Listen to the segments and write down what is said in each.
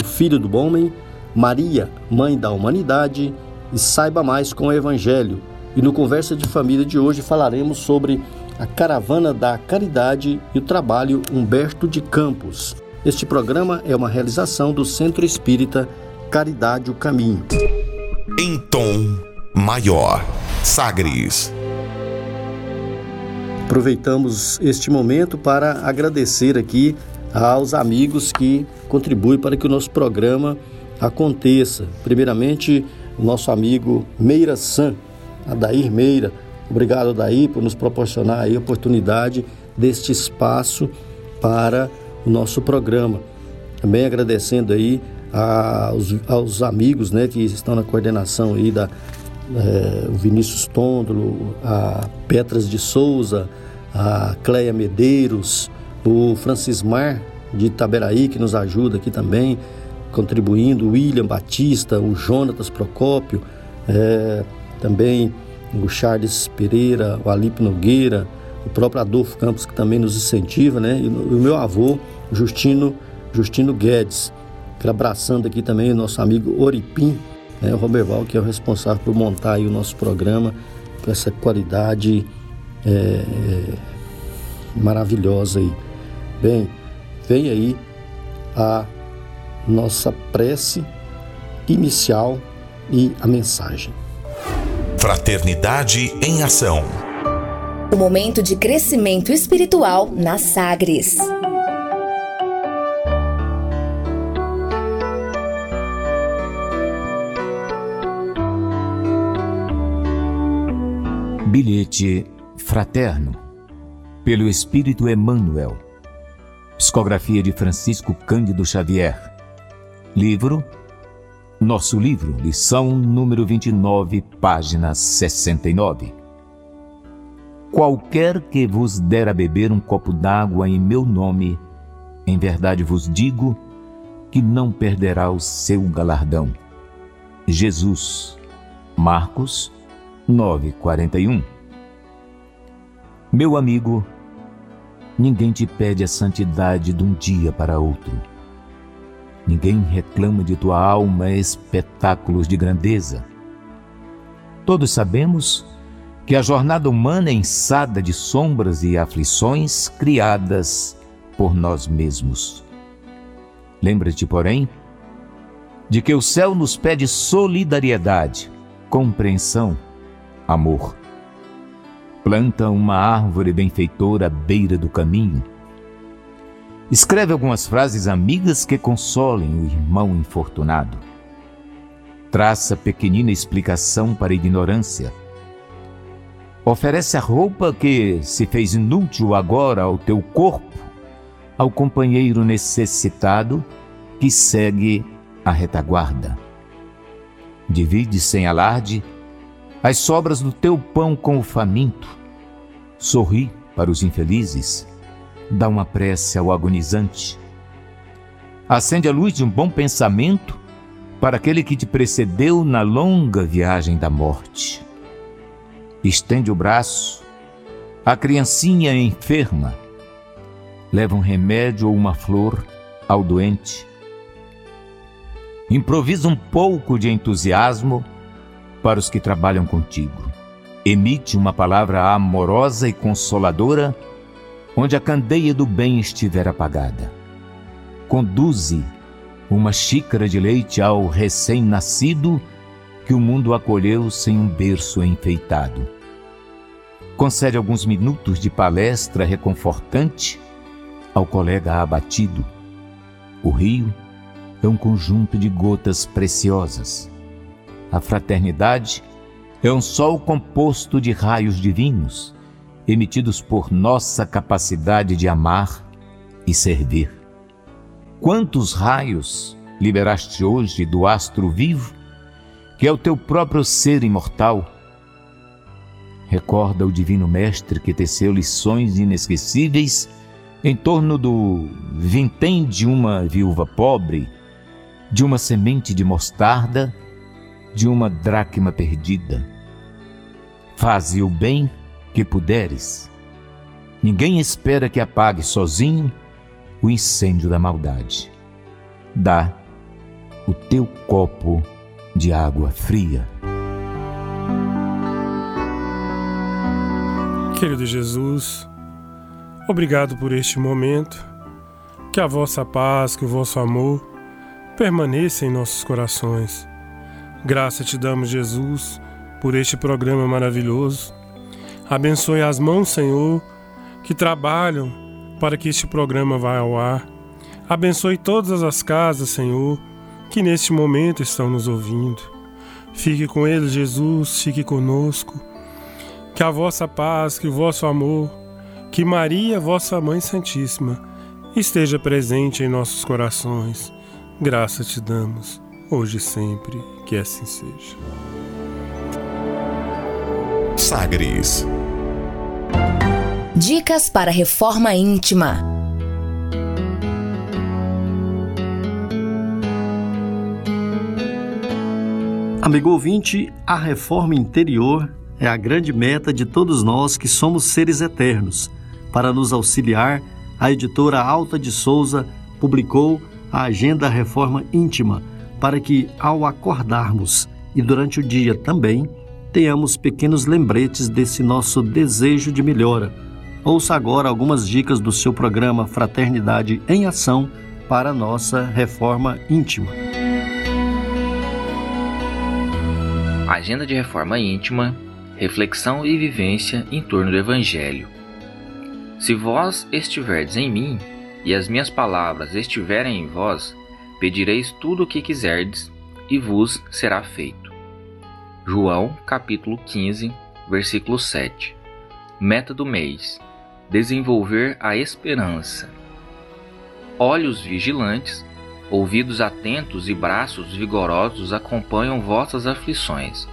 o Filho do Homem, Maria, Mãe da Humanidade, e saiba mais com o Evangelho. E no Conversa de Família de hoje falaremos sobre a Caravana da Caridade e o trabalho Humberto de Campos. Este programa é uma realização do Centro Espírita Caridade o Caminho. Em tom maior, Sagres. Aproveitamos este momento para agradecer aqui aos amigos que contribuem para que o nosso programa aconteça. Primeiramente, o nosso amigo Meira San, Adair Meira. Obrigado, Adair, por nos proporcionar a oportunidade deste espaço para o nosso programa. Também agradecendo aí aos, aos amigos né, que estão na coordenação aí da é, o Vinícius Tôndolo, a Petras de Souza, a Cleia Medeiros, o Francis Mar de Itaberaí, que nos ajuda aqui também, contribuindo, o William Batista, o Jonatas Procópio, é, também o Charles Pereira, o Alipe Nogueira, o próprio Adolfo Campos, que também nos incentiva, né? E o meu avô, Justino, Justino Guedes, abraçando aqui também o nosso amigo Oripim, né? o Roberval, que é o responsável por montar o nosso programa com essa qualidade é, maravilhosa aí. Bem, vem aí a nossa prece inicial e a mensagem. Fraternidade em Ação. O momento de crescimento espiritual na Sagres. Bilhete fraterno pelo Espírito Emmanuel Psicografia de Francisco Cândido Xavier. Livro Nosso livro, lição número 29, página 69. Qualquer que vos der a beber um copo d'água em meu nome, em verdade vos digo que não perderá o seu galardão. Jesus, Marcos 9:41. Meu amigo, Ninguém te pede a santidade de um dia para outro. Ninguém reclama de tua alma espetáculos de grandeza. Todos sabemos que a jornada humana é ensada de sombras e aflições criadas por nós mesmos. Lembra-te, porém, de que o céu nos pede solidariedade, compreensão, amor planta uma árvore benfeitora à beira do caminho. Escreve algumas frases amigas que consolem o irmão infortunado. Traça pequenina explicação para a ignorância. Oferece a roupa que se fez inútil agora ao teu corpo, ao companheiro necessitado que segue a retaguarda. Divide sem alarde as sobras do teu pão com o faminto. Sorri para os infelizes. Dá uma prece ao agonizante. Acende a luz de um bom pensamento para aquele que te precedeu na longa viagem da morte. Estende o braço à criancinha enferma. Leva um remédio ou uma flor ao doente. Improvisa um pouco de entusiasmo para os que trabalham contigo. Emite uma palavra amorosa e consoladora onde a candeia do bem estiver apagada. Conduze uma xícara de leite ao recém-nascido que o mundo acolheu sem um berço enfeitado. Concede alguns minutos de palestra reconfortante ao colega abatido. O rio é um conjunto de gotas preciosas. A fraternidade é um sol composto de raios divinos, emitidos por nossa capacidade de amar e servir. Quantos raios liberaste hoje do astro vivo, que é o teu próprio ser imortal? Recorda o Divino Mestre que teceu lições inesquecíveis em torno do vintém de uma viúva pobre, de uma semente de mostarda, de uma dracma perdida. Faze o bem que puderes. Ninguém espera que apague sozinho o incêndio da maldade. Dá o teu copo de água fria. Querido Jesus, obrigado por este momento. Que a vossa paz, que o vosso amor permaneça em nossos corações. Graça te damos, Jesus, por este programa maravilhoso. Abençoe as mãos, Senhor, que trabalham para que este programa vá ao ar. Abençoe todas as casas, Senhor, que neste momento estão nos ouvindo. Fique com eles, Jesus, fique conosco que a vossa paz, que o vosso amor, que Maria, vossa Mãe Santíssima, esteja presente em nossos corações. Graça te damos, hoje e sempre, que assim seja. Sagres. Dicas para reforma íntima. Amigo ouvinte, a reforma interior é a grande meta de todos nós que somos seres eternos. Para nos auxiliar, a editora Alta de Souza publicou a Agenda Reforma Íntima, para que, ao acordarmos e durante o dia também, tenhamos pequenos lembretes desse nosso desejo de melhora. Ouça agora algumas dicas do seu programa Fraternidade em Ação para nossa reforma íntima. Agenda de Reforma Íntima reflexão e vivência em torno do Evangelho. Se vós estiverdes em mim, e as minhas palavras estiverem em vós, pedireis tudo o que quiserdes, e vos será feito. João capítulo 15, versículo 7. Meta do mês: desenvolver a esperança. Olhos vigilantes, ouvidos atentos e braços vigorosos acompanham vossas aflições.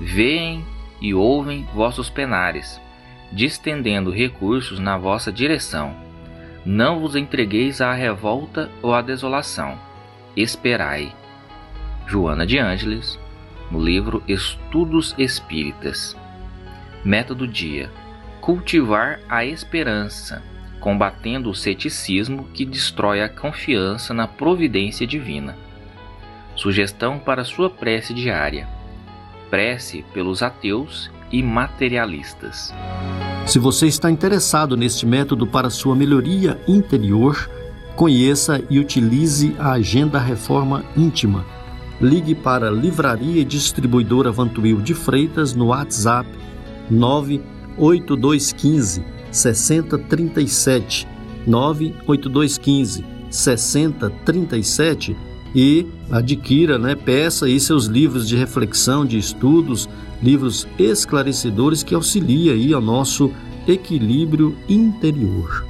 Veem e ouvem vossos penares, distendendo recursos na vossa direção. Não vos entregueis à revolta ou à desolação. Esperai. Joana de Ângeles, no livro Estudos Espíritas. Meta do dia: cultivar a esperança, combatendo o ceticismo que destrói a confiança na providência divina. Sugestão para sua prece diária prece pelos ateus e materialistas. Se você está interessado neste método para sua melhoria interior, conheça e utilize a Agenda Reforma Íntima. Ligue para Livraria e Distribuidora Vantuil de Freitas no WhatsApp 98215 6037 98215 6037 e adquira, né, peça aí seus livros de reflexão, de estudos, livros esclarecedores que auxiliem aí ao nosso equilíbrio interior.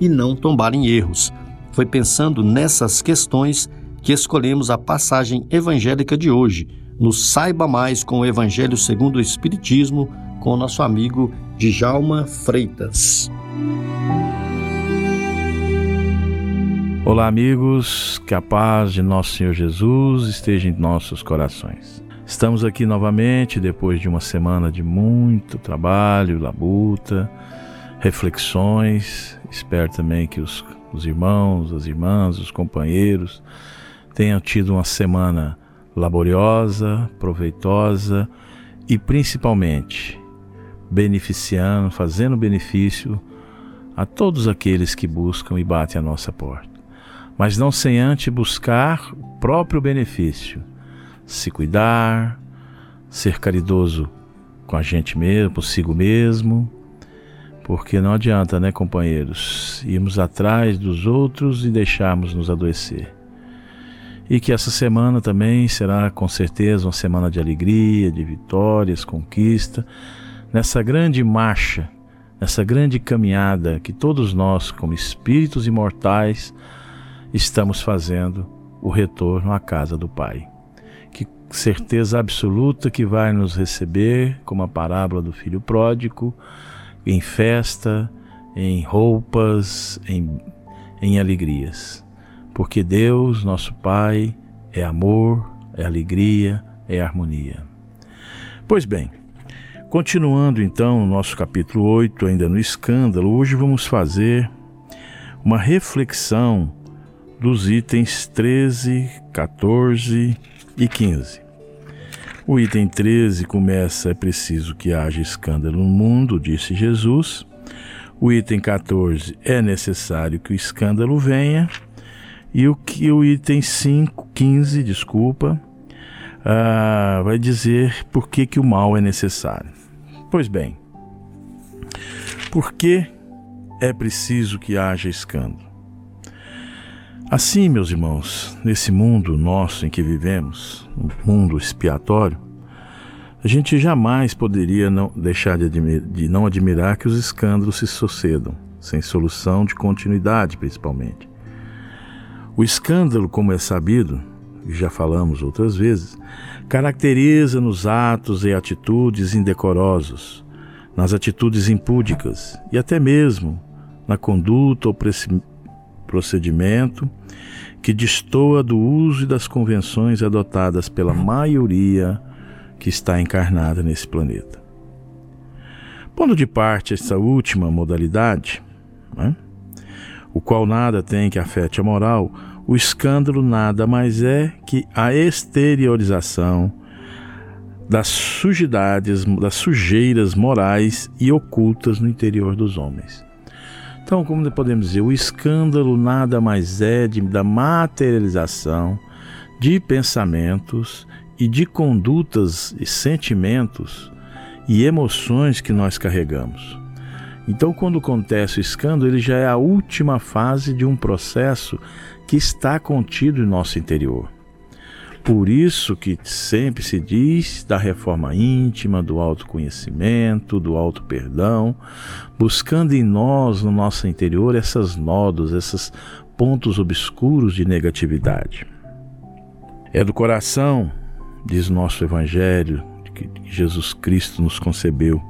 e não tombar em erros. Foi pensando nessas questões que escolhemos a passagem evangélica de hoje, no Saiba Mais com o Evangelho segundo o Espiritismo, com o nosso amigo Djalma Freitas. Olá, amigos, que a paz de nosso Senhor Jesus esteja em nossos corações. Estamos aqui novamente depois de uma semana de muito trabalho, labuta, reflexões. Espero também que os, os irmãos, as irmãs, os companheiros tenham tido uma semana laboriosa, proveitosa e principalmente beneficiando, fazendo benefício a todos aqueles que buscam e batem a nossa porta mas não sem antes buscar o próprio benefício, se cuidar, ser caridoso com a gente mesmo, consigo mesmo, porque não adianta, né, companheiros, irmos atrás dos outros e deixarmos nos adoecer. E que essa semana também será com certeza uma semana de alegria, de vitórias, conquista, nessa grande marcha, nessa grande caminhada que todos nós, como espíritos imortais, estamos fazendo o retorno à casa do Pai. Que certeza absoluta que vai nos receber, como a parábola do filho pródigo, em festa, em roupas, em, em alegrias. Porque Deus, nosso Pai, é amor, é alegria, é harmonia. Pois bem, continuando então o nosso capítulo 8, ainda no escândalo, hoje vamos fazer uma reflexão dos itens 13, 14 e 15. O item 13 começa: é preciso que haja escândalo no mundo, disse Jesus. O item 14 é necessário que o escândalo venha. E o que o item 5, 15, desculpa, uh, vai dizer por que, que o mal é necessário. Pois bem, por que é preciso que haja escândalo? Assim, meus irmãos, nesse mundo nosso em que vivemos, um mundo expiatório, a gente jamais poderia não deixar de, de, não admirar que os escândalos se sucedam, sem solução de continuidade, principalmente. O escândalo, como é sabido, e já falamos outras vezes, caracteriza nos atos e atitudes indecorosos, nas atitudes impúdicas e até mesmo na conduta ou procedimento que destoa do uso e das convenções adotadas pela maioria que está encarnada nesse planeta. Pondo de parte essa última modalidade, né, o qual nada tem que afete a moral, o escândalo nada mais é que a exteriorização das sujidades, das sujeiras morais e ocultas no interior dos homens. Então, como podemos dizer, o escândalo nada mais é de, da materialização de pensamentos e de condutas e sentimentos e emoções que nós carregamos. Então, quando acontece o escândalo, ele já é a última fase de um processo que está contido em nosso interior. Por isso que sempre se diz da reforma íntima, do autoconhecimento, do auto-perdão, buscando em nós, no nosso interior, essas nódos, esses pontos obscuros de negatividade. É do coração, diz nosso Evangelho, que Jesus Cristo nos concebeu.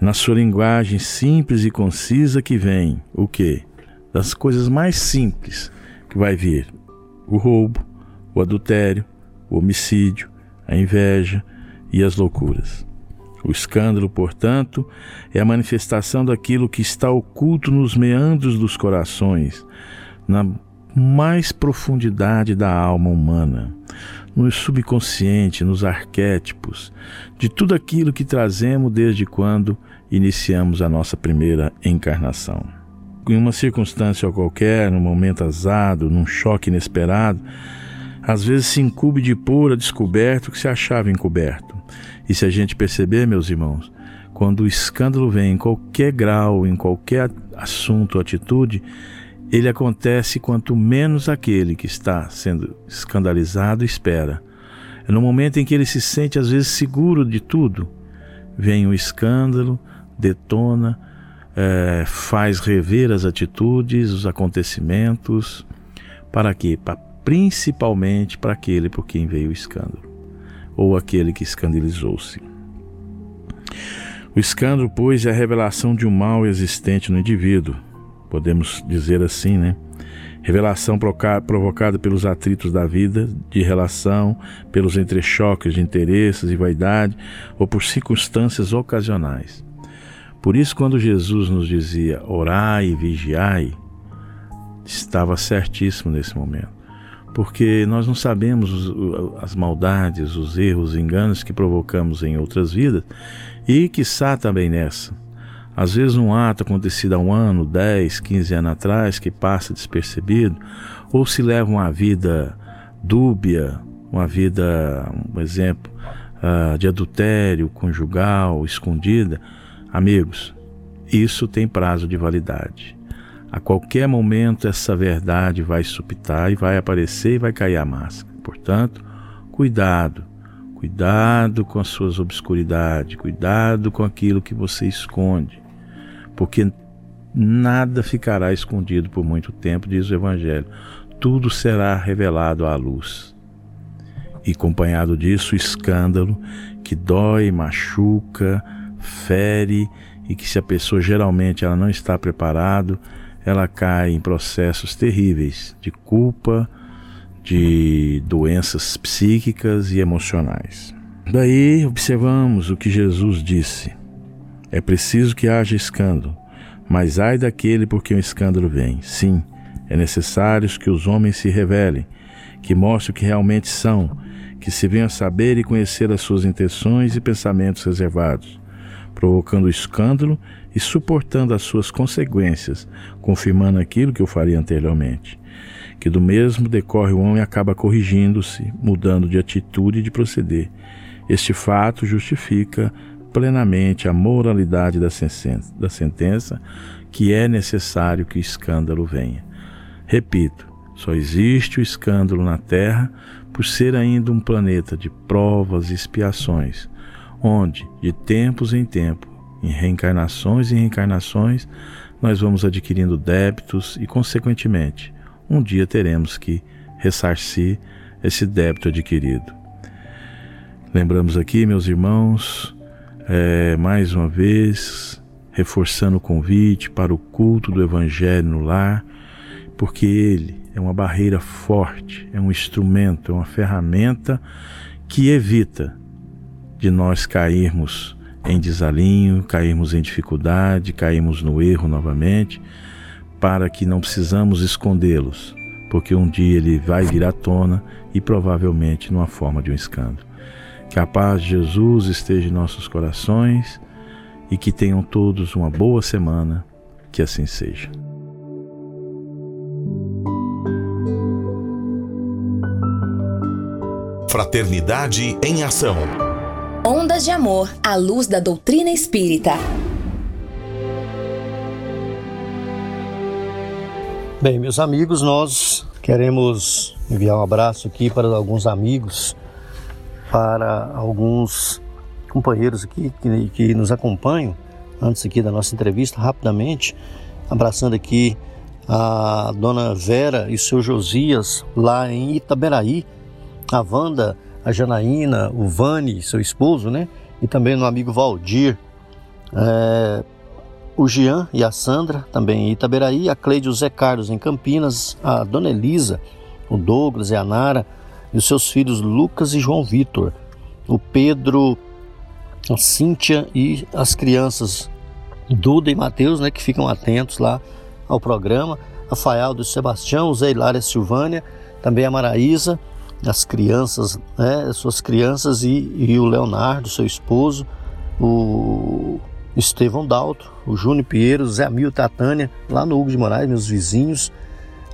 Na sua linguagem simples e concisa que vem o que? Das coisas mais simples que vai vir o roubo, o adultério, o homicídio, a inveja e as loucuras. O escândalo, portanto, é a manifestação daquilo que está oculto nos meandros dos corações, na mais profundidade da alma humana, no subconsciente, nos arquétipos, de tudo aquilo que trazemos desde quando iniciamos a nossa primeira encarnação. Em uma circunstância qualquer, num momento azado, num choque inesperado, às vezes se incube de pura descoberto o que se achava encoberto. E se a gente perceber, meus irmãos, quando o escândalo vem em qualquer grau, em qualquer assunto ou atitude, ele acontece quanto menos aquele que está sendo escandalizado espera. No momento em que ele se sente às vezes seguro de tudo, vem o escândalo, detona, é, faz rever as atitudes, os acontecimentos. Para quê? Para principalmente para aquele por quem veio o escândalo, ou aquele que escandalizou-se. O escândalo, pois, é a revelação de um mal existente no indivíduo, podemos dizer assim, né? Revelação provocada pelos atritos da vida, de relação, pelos entrechoques de interesses e vaidade ou por circunstâncias ocasionais. Por isso, quando Jesus nos dizia orai e vigiai, estava certíssimo nesse momento. Porque nós não sabemos as maldades, os erros, os enganos que provocamos em outras vidas e, quiçá, também nessa. Às vezes, um ato acontecido há um ano, 10, 15 anos atrás, que passa despercebido, ou se leva uma vida dúbia, uma vida, um exemplo, uh, de adultério conjugal, escondida. Amigos, isso tem prazo de validade. A qualquer momento, essa verdade vai supitar e vai aparecer e vai cair a máscara. Portanto, cuidado Cuidado com as suas obscuridades, cuidado com aquilo que você esconde porque nada ficará escondido por muito tempo, diz o Evangelho. Tudo será revelado à luz. E acompanhado disso, o escândalo que dói, machuca, fere e que se a pessoa geralmente ela não está preparado, ela cai em processos terríveis de culpa, de doenças psíquicas e emocionais. Daí observamos o que Jesus disse é preciso que haja escândalo, mas ai daquele por quem o escândalo vem. Sim, é necessário que os homens se revelem, que mostrem o que realmente são, que se venham a saber e conhecer as suas intenções e pensamentos reservados, provocando escândalo e suportando as suas consequências, confirmando aquilo que eu faria anteriormente. Que do mesmo decorre o homem acaba corrigindo-se, mudando de atitude e de proceder. Este fato justifica plenamente a moralidade da sentença que é necessário que o escândalo venha. Repito, só existe o escândalo na Terra por ser ainda um planeta de provas e expiações, onde, de tempos em tempo, em reencarnações e reencarnações, nós vamos adquirindo débitos e, consequentemente, um dia teremos que ressarcir esse débito adquirido. Lembramos aqui, meus irmãos, é, mais uma vez, reforçando o convite para o culto do Evangelho no lar, porque ele é uma barreira forte, é um instrumento, é uma ferramenta que evita de nós cairmos em desalinho, cairmos em dificuldade, cairmos no erro novamente, para que não precisamos escondê-los, porque um dia ele vai vir à tona e provavelmente numa forma de um escândalo. Que a paz de Jesus esteja em nossos corações e que tenham todos uma boa semana. Que assim seja. Fraternidade em Ação. Ondas de Amor à luz da doutrina espírita. Bem, meus amigos, nós queremos enviar um abraço aqui para alguns amigos para alguns companheiros aqui que, que nos acompanham antes aqui da nossa entrevista, rapidamente, abraçando aqui a dona Vera e o seu Josias lá em Itaberaí, a Wanda, a Janaína, o Vani, seu esposo, né? E também no amigo Valdir, é, o Jean e a Sandra, também em Itaberaí, a Cleide e o Zé Carlos em Campinas, a dona Elisa, o Douglas e a Nara, e os seus filhos Lucas e João Vitor, o Pedro, a Cíntia e as crianças Duda e Mateus, né, que ficam atentos lá ao programa, Rafael do Sebastião, Zé Hilária Silvânia, também a Maraísa, as crianças, né, suas crianças e, e o Leonardo, seu esposo, o Estevão Dalto, o Júnior Pinheiro, Zé Amil Tatânia, lá no Hugo de Moraes, meus vizinhos,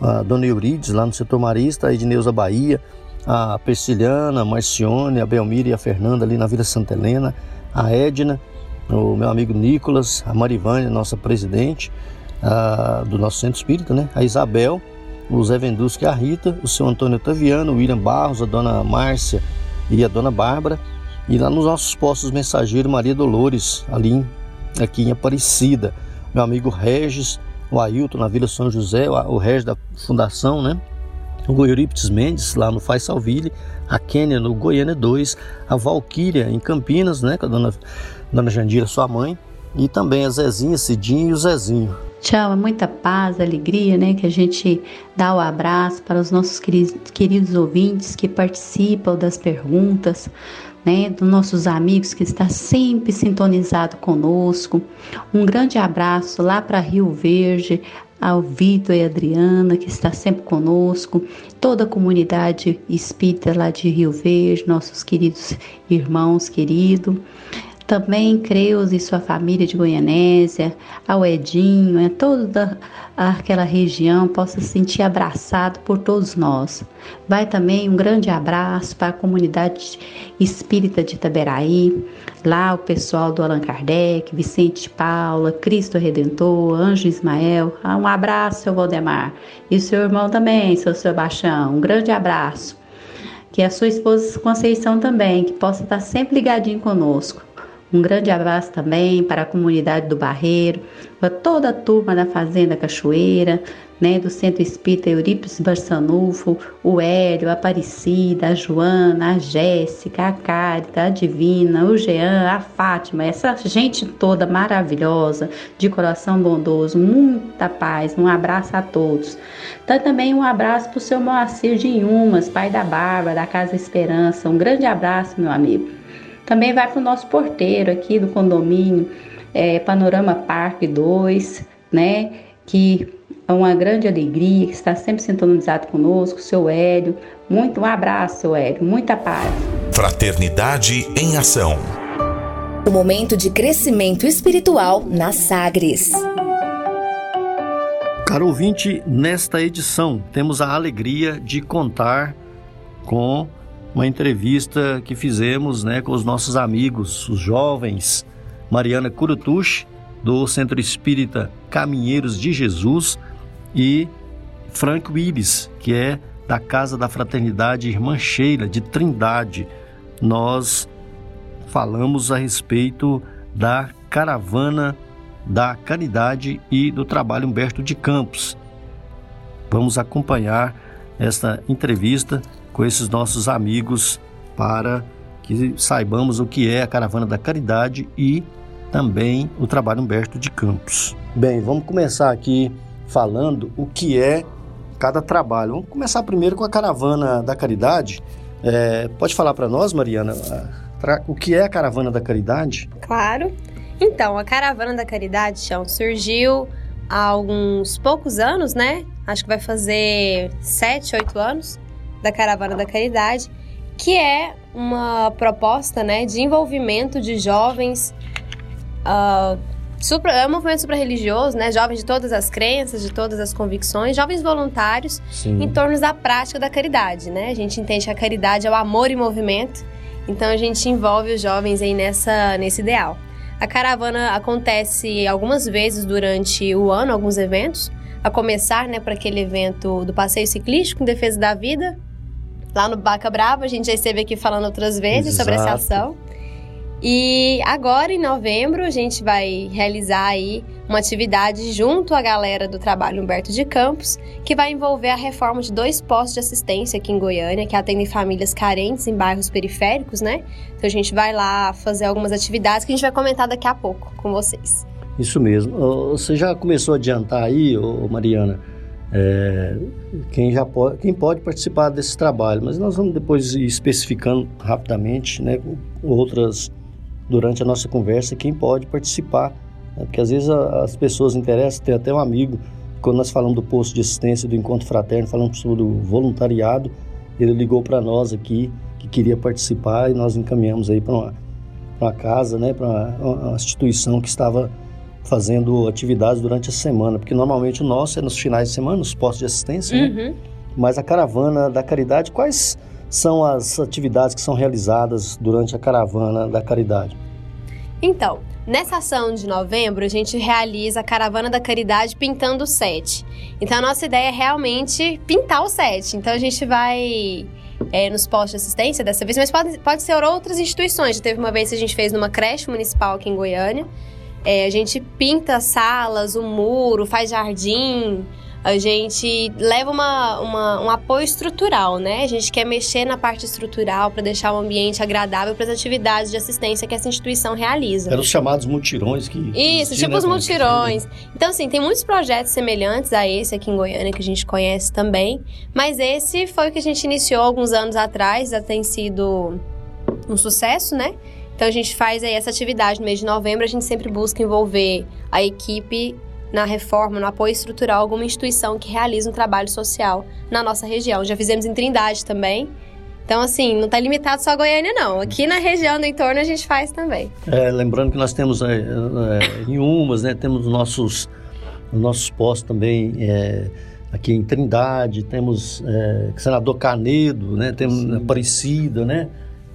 a Dona Eurides, lá no setor marista, a Edneuza Bahia, a Persiliana, a Marcione, a Belmira e a Fernanda ali na Vila Santa Helena, a Edna, o meu amigo Nicolas, a Marivânia, nossa presidente a, do nosso centro espírita, né? a Isabel, o Zé Vendusque e a Rita, o seu Antônio Otaviano, o William Barros, a dona Márcia e a dona Bárbara, e lá nos nossos postos mensageiros Maria Dolores, ali aqui em Aparecida, meu amigo Regis, o Ailton na Vila São José, o Regis da Fundação, né? o Eurípides Mendes, lá no Faisalville, a Kênia no Goiânia 2, a Valquíria em Campinas, né, com a dona, dona Jandira, sua mãe, e também a Zezinha, Cidinho e o Zezinho. Tchau, é muita paz, alegria, né? Que a gente dá o abraço para os nossos queridos, ouvintes que participam das perguntas, né? Dos nossos amigos que está sempre sintonizado conosco. Um grande abraço lá para Rio Verde, ao Vitor e Adriana, que está sempre conosco, toda a comunidade espírita lá de Rio Verde, nossos queridos irmãos queridos. Também Creus e sua família de Goianésia, ao Edinho, a toda aquela região possa se sentir abraçado por todos nós. Vai também um grande abraço para a comunidade espírita de Itaberaí, lá o pessoal do Allan Kardec, Vicente de Paula, Cristo Redentor, Anjo Ismael. Ah, um abraço, seu Valdemar. E seu irmão também, seu Sebastião. Um grande abraço. Que a sua esposa Conceição também, que possa estar sempre ligadinho conosco. Um grande abraço também para a comunidade do Barreiro, para toda a turma da Fazenda Cachoeira, né, do Centro Espírita Eurípides Barçanufo, o Hélio, a Aparecida, a Joana, a Jéssica, a Cárita, a Divina, o Jean, a Fátima, essa gente toda maravilhosa, de coração bondoso, muita paz, um abraço a todos. Então, também um abraço para o seu Moacir de Inhumas, pai da Bárbara, da Casa Esperança, um grande abraço, meu amigo. Também vai para o nosso porteiro aqui do condomínio, é, Panorama Parque 2, né? Que é uma grande alegria, que está sempre sintonizado conosco, seu Hélio. Muito um abraço, seu Hélio, muita paz. Fraternidade em ação. O momento de crescimento espiritual na Sagres. Caro ouvinte, nesta edição temos a alegria de contar com uma entrevista que fizemos né, com os nossos amigos, os jovens, Mariana Curutush, do Centro Espírita Caminheiros de Jesus, e Frank Willis, que é da Casa da Fraternidade Irmã Sheila, de Trindade. Nós falamos a respeito da caravana da caridade e do trabalho Humberto de Campos. Vamos acompanhar esta entrevista com esses nossos amigos para que saibamos o que é a Caravana da Caridade e também o trabalho Humberto de Campos. Bem, vamos começar aqui falando o que é cada trabalho. Vamos começar primeiro com a Caravana da Caridade. É, pode falar para nós, Mariana, o que é a Caravana da Caridade? Claro. Então, a Caravana da Caridade, Chão, surgiu há alguns poucos anos, né? Acho que vai fazer sete, oito anos da Caravana da Caridade, que é uma proposta né, de envolvimento de jovens. Uh, supra, é um movimento supra-religioso, né? Jovens de todas as crenças, de todas as convicções, jovens voluntários Sim. em torno da prática da caridade, né? A gente entende que a caridade é o amor em movimento, então a gente envolve os jovens aí nessa, nesse ideal. A caravana acontece algumas vezes durante o ano, alguns eventos, a começar, né, para aquele evento do passeio ciclístico em defesa da vida, lá no Baca Brava. A gente já esteve aqui falando outras vezes Exato. sobre essa ação. E agora, em novembro, a gente vai realizar aí uma atividade junto à galera do trabalho Humberto de Campos, que vai envolver a reforma de dois postos de assistência aqui em Goiânia, que atendem famílias carentes em bairros periféricos, né? Então a gente vai lá fazer algumas atividades que a gente vai comentar daqui a pouco com vocês. Isso mesmo. Você já começou a adiantar aí, Mariana, é, quem já pode, quem pode participar desse trabalho, mas nós vamos depois ir especificando rapidamente, né, outras durante a nossa conversa quem pode participar, né, porque às vezes a, as pessoas interessam. Tem até um amigo quando nós falamos do posto de assistência do encontro fraterno, falamos sobre o voluntariado, ele ligou para nós aqui que queria participar e nós encaminhamos aí para uma, uma casa, né, para uma, uma instituição que estava fazendo atividades durante a semana, porque normalmente o nosso é nos finais de semana, nos postos de assistência, né? uhum. né? mas a caravana da caridade, quais são as atividades que são realizadas durante a caravana da caridade? Então, nessa ação de novembro, a gente realiza a caravana da caridade pintando o set. Então, a nossa ideia é realmente pintar o set. Então, a gente vai é, nos postos de assistência dessa vez, mas pode, pode ser outras instituições. Já teve uma vez que a gente fez numa creche municipal aqui em Goiânia. É, a gente pinta salas, o muro, faz jardim. a gente leva uma, uma, um apoio estrutural, né? A gente quer mexer na parte estrutural para deixar o ambiente agradável para as atividades de assistência que essa instituição realiza. Eram os chamados mutirões que. Isso, tipo né, os mutirões. Então, assim, tem muitos projetos semelhantes a esse aqui em Goiânia que a gente conhece também, mas esse foi o que a gente iniciou alguns anos atrás, já tem sido um sucesso, né? Então a gente faz aí essa atividade no mês de novembro, a gente sempre busca envolver a equipe na reforma, no apoio estrutural, alguma instituição que realiza um trabalho social na nossa região. Já fizemos em Trindade também. Então, assim, não está limitado só a Goiânia, não. Aqui na região do entorno a gente faz também. É, lembrando que nós temos é, é, em Umas, né, temos nossos, nossos postos também é, aqui em Trindade, temos é, Senador Canedo, né, temos Aparecida, né?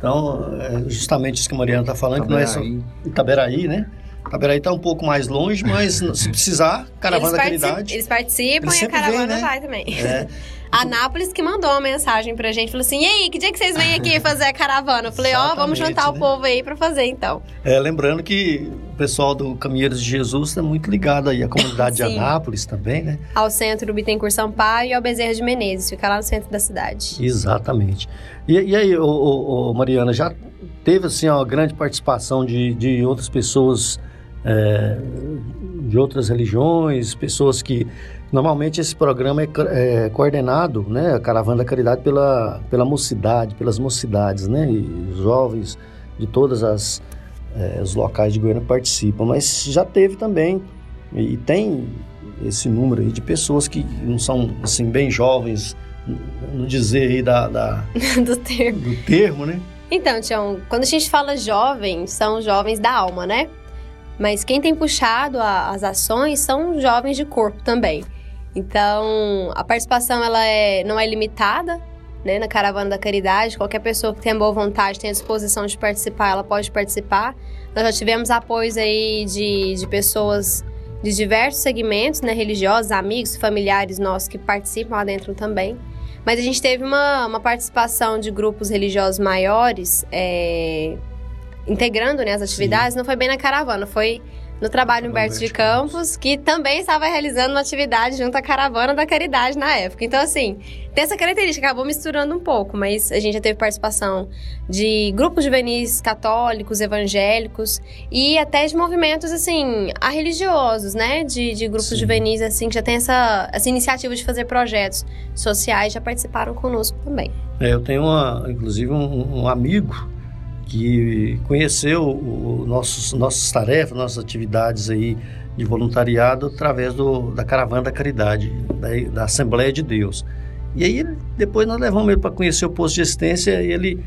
Então, é justamente isso que a Mariana está falando, Itaberaí. que não é só Itaberaí, né? Itaberaí está um pouco mais longe, mas se precisar, caravana eles da caridade. Eles participam eles e a caravana vem, né? vai também. É. A Nápoles que mandou uma mensagem pra gente, falou assim: e aí, que dia que vocês vêm aqui fazer a caravana? Eu falei: ó, oh, vamos juntar né? o povo aí pra fazer então. É, lembrando que o pessoal do Caminheiros de Jesus está muito ligado aí à comunidade de Anápolis também, né? Ao centro do Bittencourt Sampaio e ao Bezerra de Menezes, fica lá no centro da cidade. Exatamente. E, e aí, ô, ô, ô, Mariana, já teve assim uma grande participação de, de outras pessoas é, de outras religiões, pessoas que normalmente esse programa é, é, coordenado, né, a Caravana da Caridade pela pela mocidade, pelas mocidades, né, e jovens de todas as é, os locais de Goiânia participam, mas já teve também e tem esse número aí de pessoas que não são assim bem jovens no dizer aí da, da do termo, do termo, né? Então, Tião, quando a gente fala jovens, são jovens da alma, né? Mas quem tem puxado a, as ações são jovens de corpo também. Então, a participação ela é, não é limitada, né, na Caravana da Caridade. Qualquer pessoa que tenha boa vontade, tenha disposição de participar, ela pode participar. Nós já tivemos apoios aí de, de pessoas de diversos segmentos, né, religiosos, amigos, familiares nossos que participam lá dentro também. Mas a gente teve uma, uma participação de grupos religiosos maiores, é, integrando né, as atividades, Sim. não foi bem na caravana, foi no trabalho Humberto de Campos, que também estava realizando uma atividade junto à Caravana da Caridade na época. Então, assim, tem essa característica, acabou misturando um pouco, mas a gente já teve participação de grupos juvenis católicos, evangélicos e até de movimentos, assim, religiosos, né? De, de grupos Sim. juvenis, assim, que já tem essa, essa iniciativa de fazer projetos sociais, já participaram conosco também. É, eu tenho, uma, inclusive, um, um amigo que conheceu o, nossos, nossas tarefas, nossas atividades aí de voluntariado através do, da Caravana da Caridade, da, da Assembleia de Deus. E aí, depois nós levamos ele para conhecer o posto de assistência e ele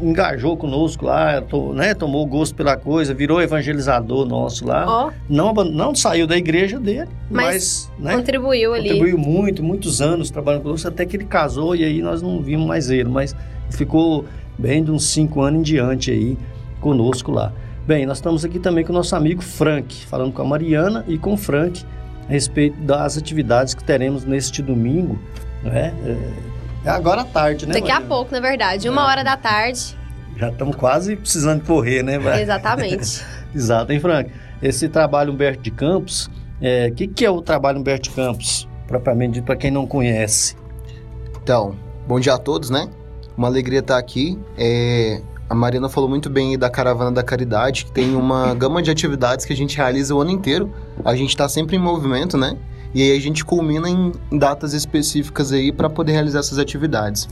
engajou conosco lá, né, tomou gosto pela coisa, virou evangelizador nosso lá. Oh. Não, não saiu da igreja dele, mas, mas né, contribuiu ali. Contribuiu muito, muitos anos trabalhando conosco, até que ele casou e aí nós não vimos mais ele, mas ficou bem de uns cinco anos em diante aí conosco lá. Bem, nós estamos aqui também com o nosso amigo Frank, falando com a Mariana e com o Frank a respeito das atividades que teremos neste domingo, né? É agora à tarde, né? Daqui Mariana? a pouco, na verdade, uma é. hora da tarde. Já estamos quase precisando correr, né? Exatamente. Exato, hein, Frank? Esse trabalho Humberto de Campos, o é, que, que é o trabalho Humberto de Campos, propriamente dito, para quem não conhece? Então, bom dia a todos, né? Uma alegria estar aqui. É, a Mariana falou muito bem da Caravana da Caridade, que tem uma gama de atividades que a gente realiza o ano inteiro. A gente está sempre em movimento, né? E aí a gente culmina em datas específicas aí para poder realizar essas atividades.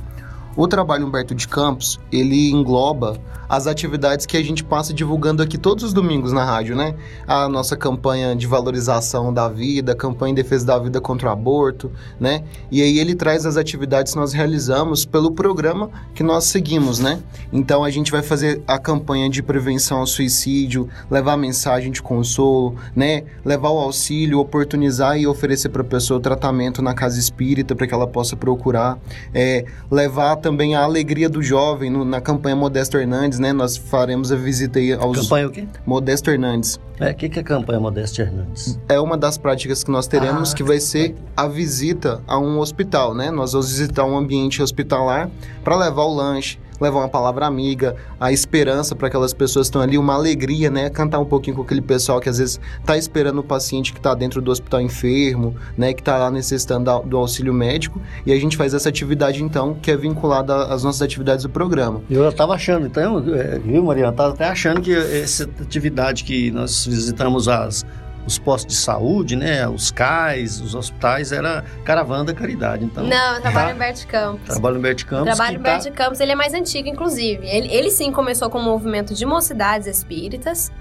O trabalho Humberto de Campos, ele engloba as atividades que a gente passa divulgando aqui todos os domingos na rádio, né? A nossa campanha de valorização da vida, campanha em defesa da vida contra o aborto, né? E aí ele traz as atividades que nós realizamos pelo programa que nós seguimos, né? Então a gente vai fazer a campanha de prevenção ao suicídio, levar mensagem de consolo, né? Levar o auxílio, oportunizar e oferecer para a pessoa o tratamento na casa espírita para que ela possa procurar, é, levar também a alegria do jovem no, na campanha Modesto Hernandes né? Nós faremos a visita aí aos... Campanha o quê? Modesto Hernandes. É, o que, que é a campanha Modesto Hernandes? É uma das práticas que nós teremos, ah, que vai ser a visita a um hospital, né? Nós vamos visitar um ambiente hospitalar para levar o lanche, levar uma palavra amiga, a esperança para aquelas pessoas que estão ali, uma alegria, né? Cantar um pouquinho com aquele pessoal que às vezes está esperando o paciente que está dentro do hospital enfermo, né? Que está lá necessitando do auxílio médico. E a gente faz essa atividade, então, que é vinculada às nossas atividades do programa. Eu já estava achando, então, é, viu, Mariana? Estava até achando que essa atividade que nós visitamos as os postos de saúde, né, os CAIS, os hospitais, era caravana da caridade. Então, Não, eu trabalho tá, em Humberto Campos. Trabalho em Humberto Campos. Trabalho em Humberto tá... Campos, ele é mais antigo, inclusive. Ele, ele sim começou com um movimento de mocidades espíritas,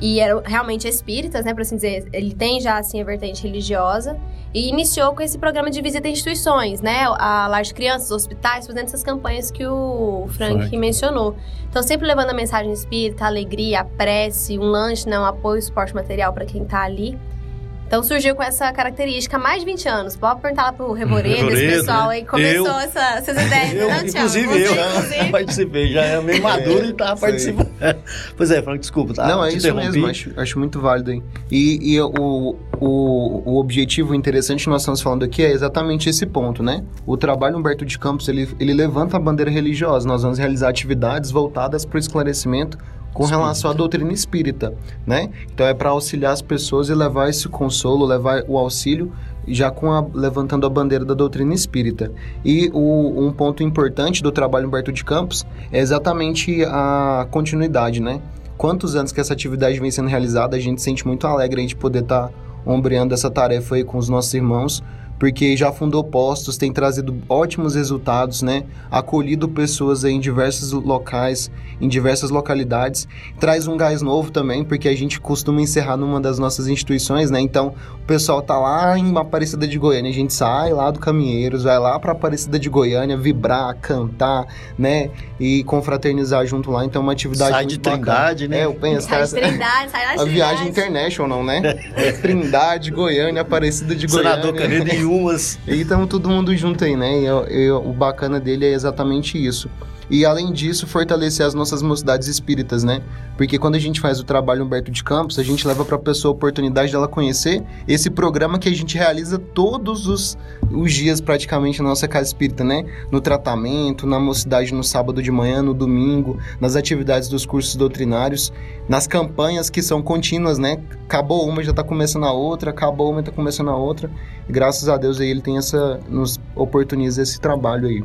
e eram realmente espíritas, né, por assim dizer. Ele tem já, assim, a vertente religiosa. E iniciou com esse programa de visita a instituições, né? A lar de crianças, hospitais, fazendo essas campanhas que o Frank, Frank, mencionou. Então, sempre levando a mensagem espírita, a alegria, a prece, um lanche, né? um apoio, suporte material para quem está ali. Então surgiu com essa característica há mais de 20 anos. Pode perguntar lá pro Reboredo, esse pessoal né? aí começou eu, essa, essas ideias, eu, não, Inclusive Você, eu inclusive. participei, já é meio maduro é, e tava participando. pois é, Frank, desculpa, tá? Não, é isso mesmo, acho, acho muito válido aí. E, e o, o, o objetivo interessante que nós estamos falando aqui é exatamente esse ponto, né? O trabalho Humberto de Campos, ele, ele levanta a bandeira religiosa. Nós vamos realizar atividades voltadas para o esclarecimento com espírita. relação à doutrina espírita, né? Então é para auxiliar as pessoas e levar esse consolo, levar o auxílio já com a, levantando a bandeira da doutrina espírita. E o, um ponto importante do trabalho Humberto de Campos é exatamente a continuidade, né? Quantos anos que essa atividade vem sendo realizada, a gente sente muito alegre de poder estar tá ombreando essa tarefa aí com os nossos irmãos, porque já fundou postos, tem trazido ótimos resultados, né? Acolhido pessoas em diversos locais, em diversas localidades. Traz um gás novo também, porque a gente costuma encerrar numa das nossas instituições, né? Então, o pessoal tá lá em Aparecida de Goiânia, a gente sai lá do Caminheiros, vai lá para Aparecida de Goiânia vibrar, cantar, né? E confraternizar junto lá. Então, é uma atividade sai de Trindade, né? É, eu penso, sai de Trindade, sai da A viagem international, né? É Trindade, Goiânia, Aparecida de Goiânia. Senador Canedo e umas. E estamos todo mundo junto aí, né? E, e, o bacana dele é exatamente isso. E além disso, fortalecer as nossas mocidades espíritas, né? Porque quando a gente faz o trabalho Humberto de Campos, a gente leva para a pessoa a oportunidade dela conhecer esse programa que a gente realiza todos os, os dias praticamente na nossa casa espírita, né? No tratamento, na mocidade no sábado de manhã, no domingo, nas atividades dos cursos doutrinários, nas campanhas que são contínuas, né? Acabou uma, já está começando a outra, acabou uma, está começando a outra. Graças a Deus aí ele tem essa nos oportuniza esse trabalho aí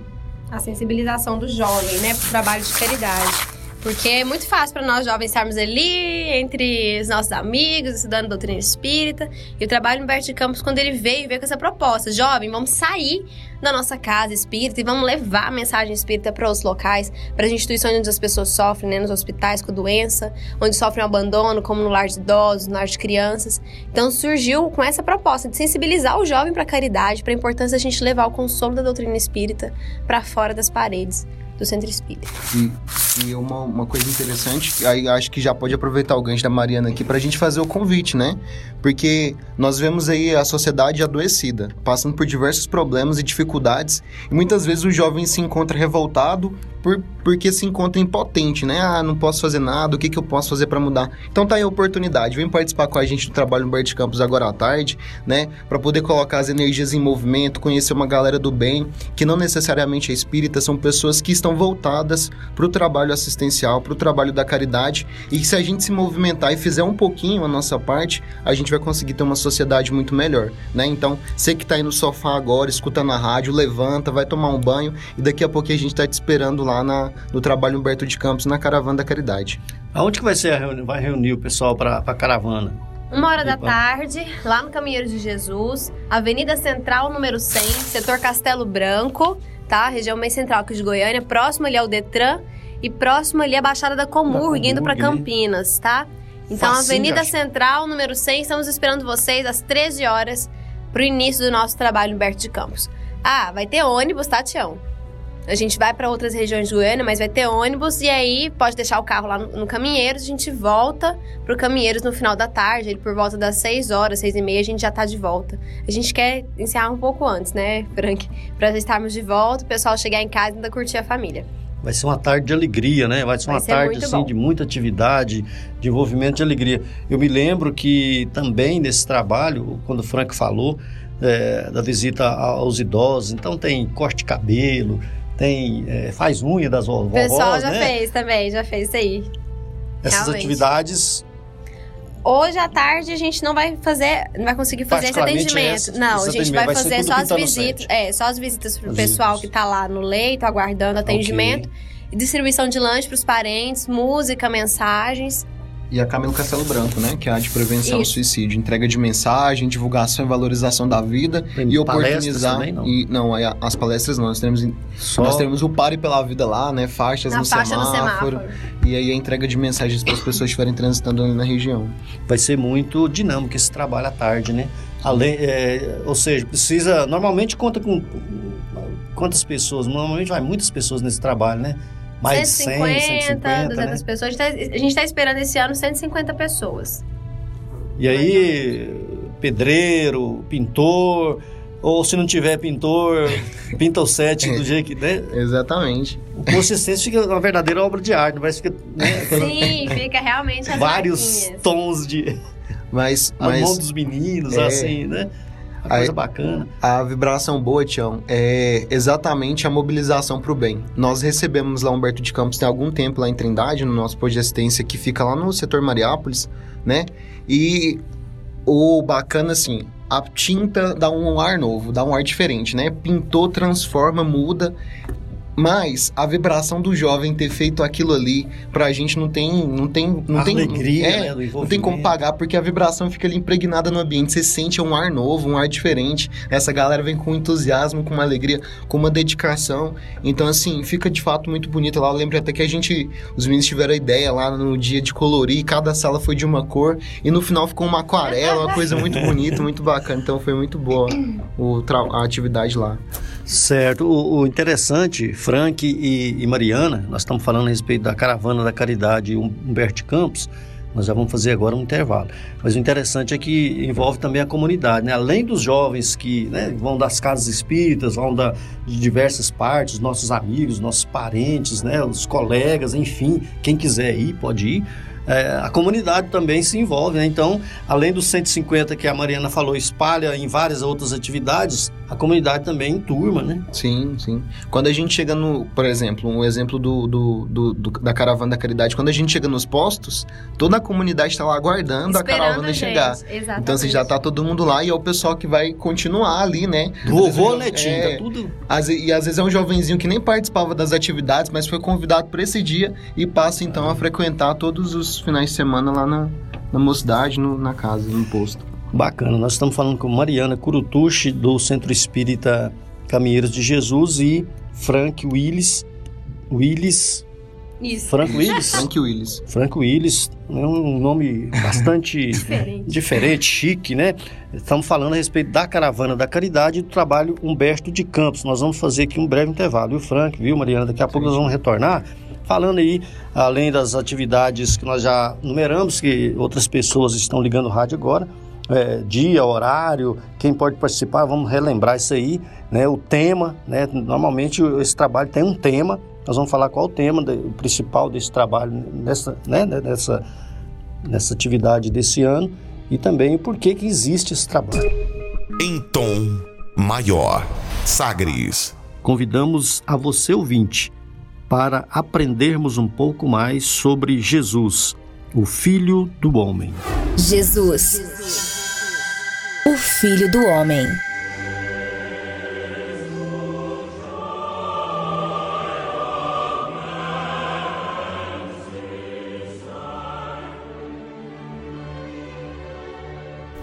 a sensibilização do jovem, né, para o trabalho de caridade. Porque é muito fácil para nós jovens estarmos ali, entre os nossos amigos, estudando doutrina espírita. E o trabalho Humberto de Campos, quando ele veio, veio com essa proposta: jovem, vamos sair da nossa casa espírita e vamos levar a mensagem espírita para os locais, para as instituições onde as pessoas sofrem, né, nos hospitais com doença, onde sofrem abandono, como no lar de idosos, no lar de crianças. Então surgiu com essa proposta de sensibilizar o jovem para a caridade, para a importância da gente levar o consolo da doutrina espírita para fora das paredes do Centro Espírita. E, e uma, uma coisa interessante, aí acho que já pode aproveitar o gancho da Mariana aqui para a gente fazer o convite, né? Porque nós vemos aí a sociedade adoecida, passando por diversos problemas e dificuldades, e muitas vezes o jovem se encontra revoltado por, porque se encontra impotente, né? Ah, não posso fazer nada, o que, que eu posso fazer para mudar? Então tá aí a oportunidade, vem participar com a gente do trabalho Humberto Campos agora à tarde, né? Para poder colocar as energias em movimento, conhecer uma galera do bem, que não necessariamente é espírita, são pessoas que estão voltadas para o trabalho assistencial, para o trabalho da caridade, e que se a gente se movimentar e fizer um pouquinho a nossa parte, a gente vai conseguir ter uma sociedade muito melhor, né? Então, você que tá aí no sofá agora, escutando a rádio, levanta, vai tomar um banho, e daqui a pouquinho a gente tá te esperando lá lá na, no trabalho Humberto de Campos, na Caravana da Caridade. Aonde que vai ser reuni vai reunir o pessoal para a caravana? Uma hora da tarde, lá no Caminheiro de Jesus, Avenida Central, número 100, setor Castelo Branco, tá? Região meio central aqui de Goiânia, próximo ali ao Detran e próximo ali à Baixada da Comurg, indo para né? Campinas, tá? Então, Facinho, Avenida acho. Central, número 100, estamos esperando vocês às 13 horas para o início do nosso trabalho Humberto de Campos. Ah, vai ter ônibus, tá, Tião? A gente vai para outras regiões de Goiânia, mas vai ter ônibus e aí pode deixar o carro lá no, no Caminheiros, a gente volta pro Caminheiros no final da tarde, ele por volta das 6 horas, 6 e meia, a gente já tá de volta. A gente quer encerrar um pouco antes, né, Frank? Para estarmos de volta, o pessoal chegar em casa e ainda curtir a família. Vai ser uma tarde de alegria, né? Vai ser Vai uma ser tarde assim, de muita atividade, de envolvimento de alegria. Eu me lembro que também nesse trabalho, quando o Frank falou é, da visita aos idosos, então tem corte de cabelo, tem é, faz unha das vovós, O pessoal já né? fez também, já fez isso aí. Essas realmente. atividades Hoje à tarde a gente não vai fazer, não vai conseguir fazer esse atendimento. esse- não, esse a gente atendimento vai vai fazer só as visitas, é, só as visitas pro As pessoal visitas. que tá lá no leito aguardando atendimento, e distribuição de lanche pros parentes, música, mensagens. E a Camilo Castelo Branco, né? Que é a de prevenção ao Isso. suicídio. Entrega de mensagem, divulgação e valorização da vida. Tem e palestras oportunizar. também, não? E, não, as palestras não. Nós temos, só nós temos o Pare pela Vida lá, né? Faixas Na no, faixa no semáforo, semáforo. E aí a entrega de mensagens para as pessoas que estiverem transitando ali na região. vai ser muito dinâmico esse trabalho à tarde, né? Além, é, ou seja, precisa. Normalmente conta com quantas pessoas? Normalmente vai muitas pessoas nesse trabalho, né? Mais de 100, 150, 150, 200 né? pessoas. A gente tá- está esperando esse ano 150 pessoas. E aí, pedreiro, pintor, ou se não tiver pintor, pinta o set do jeito que. Né? Exatamente. O consistência fica uma verdadeira obra de arte, que fica né, Sim, fica realmente vários marquinhas. tons de. Mas, A mão mas dos meninos, é. assim, né? Aí- coisa bacana. a vibração boa, Tião, é exatamente a mobilização para o bem. Nós recebemos lá Humberto de Campos tem algum tempo lá em Trindade, no nosso posto de assistência, que fica lá no setor Mariápolis, né? E o bacana, assim, a tinta dá um ar novo, dá um ar diferente, né? Pintou, transforma, muda. Mas a vibração do jovem ter feito aquilo ali, pra gente não tem. Não tem. Não tem é, né, não tem como pagar, porque a vibração fica ali impregnada no ambiente. Você sente um ar novo, um ar diferente. Essa galera vem com entusiasmo, com uma alegria, com uma dedicação. Então, assim, fica de fato muito bonito lá. Eu lembro até que a gente. Os meninos tiveram a ideia lá no dia de colorir, cada sala foi de uma cor. E no final ficou uma aquarela, uma coisa muito bonita, muito bacana. Então foi muito boa o a atividade lá. Certo. O, o interessante, Frank e, e Mariana, nós estamos falando a respeito da caravana da caridade Hum- Humberto Campos. Nós já vamos fazer agora um intervalo. Mas o interessante é que envolve também a comunidade, né? Além dos jovens que né, vão das casas espíritas, vão da, de diversas partes, nossos amigos, nossos parentes, né, os colegas, enfim, quem quiser ir pode ir. É, a comunidade também se envolve, né? Então, além dos 150 que a Mariana falou, espalha em várias outras atividades, a comunidade também turma, né? Sim, sim. Quando a gente chega no, por exemplo, um exemplo do, do- do- do- da caravana da caridade, quando a gente chega nos postos, toda a comunidade está lá aguardando a Esperando caravana a chegar. Exatamente. Então você já tá todo mundo lá e é o pessoal que vai continuar ali, né? Vovô Às vezes, Netinho, é, tá tudo. às e às vezes é um jovenzinho que nem participava das atividades, mas foi convidado para esse dia e passa então a frequentar todos os finais de semana lá na, na mocidade, no- na casa, no posto. Bacana, nós estamos falando com Mariana Curutucci, do Centro Espírita Caminheiros de Jesus, e Frank Willis. Willis. Isso. Frank Willis? Frank Willis. Frank Willis, é um nome bastante Diferente. diferente, chique, né? Estamos falando a respeito da caravana da caridade e do trabalho Humberto de Campos. Nós vamos fazer aqui um breve intervalo. E o Frank, viu, Mariana? Daqui a pouco nós vamos retornar. Falando aí, além das atividades que nós já numeramos, que outras pessoas estão ligando o rádio agora, é, dia, horário, quem pode participar, vamos relembrar isso aí, né? O tema, né? Normalmente esse trabalho tem um tema, nós vamos falar qual o tema de- o principal desse trabalho nessa, né? nessa, nessa atividade desse ano e também o porquê que existe esse trabalho. Em tom maior. Sagres. Convidamos a você ouvinte para aprendermos um pouco mais sobre Jesus, o Filho do Homem. Jesus, o Filho do Homem.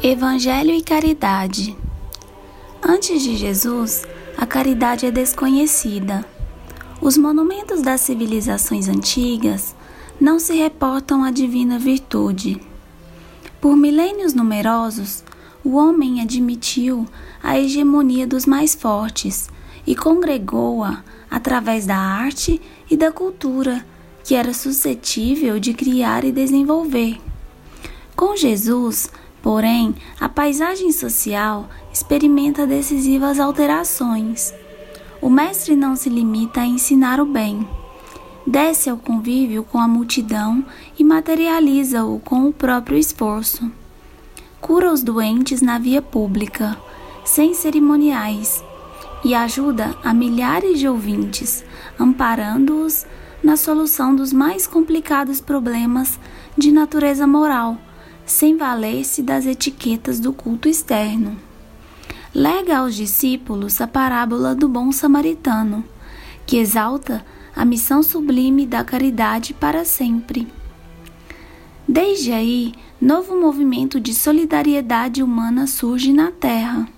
Evangelho e caridade. Antes de Jesus, a caridade é desconhecida. Os monumentos das civilizações antigas não se reportam à divina virtude. Por milênios numerosos, o homem admitiu a hegemonia dos mais fortes e congregou-a através da arte e da cultura, que era suscetível de criar e desenvolver. Com Jesus, porém, a paisagem social experimenta decisivas alterações. O mestre não se limita a ensinar o bem. Desce ao convívio com a multidão e materializa-o com o próprio esforço. Cura os doentes na via pública, sem cerimoniais. e ajuda a milhares de ouvintes, amparando-os na solução dos mais complicados problemas de natureza moral, sem valer-se das etiquetas do culto externo. Lega aos discípulos a parábola do bom samaritano, que exalta a missão sublime da caridade para sempre. Desde aí, novo movimento de solidariedade humana surge na Terra.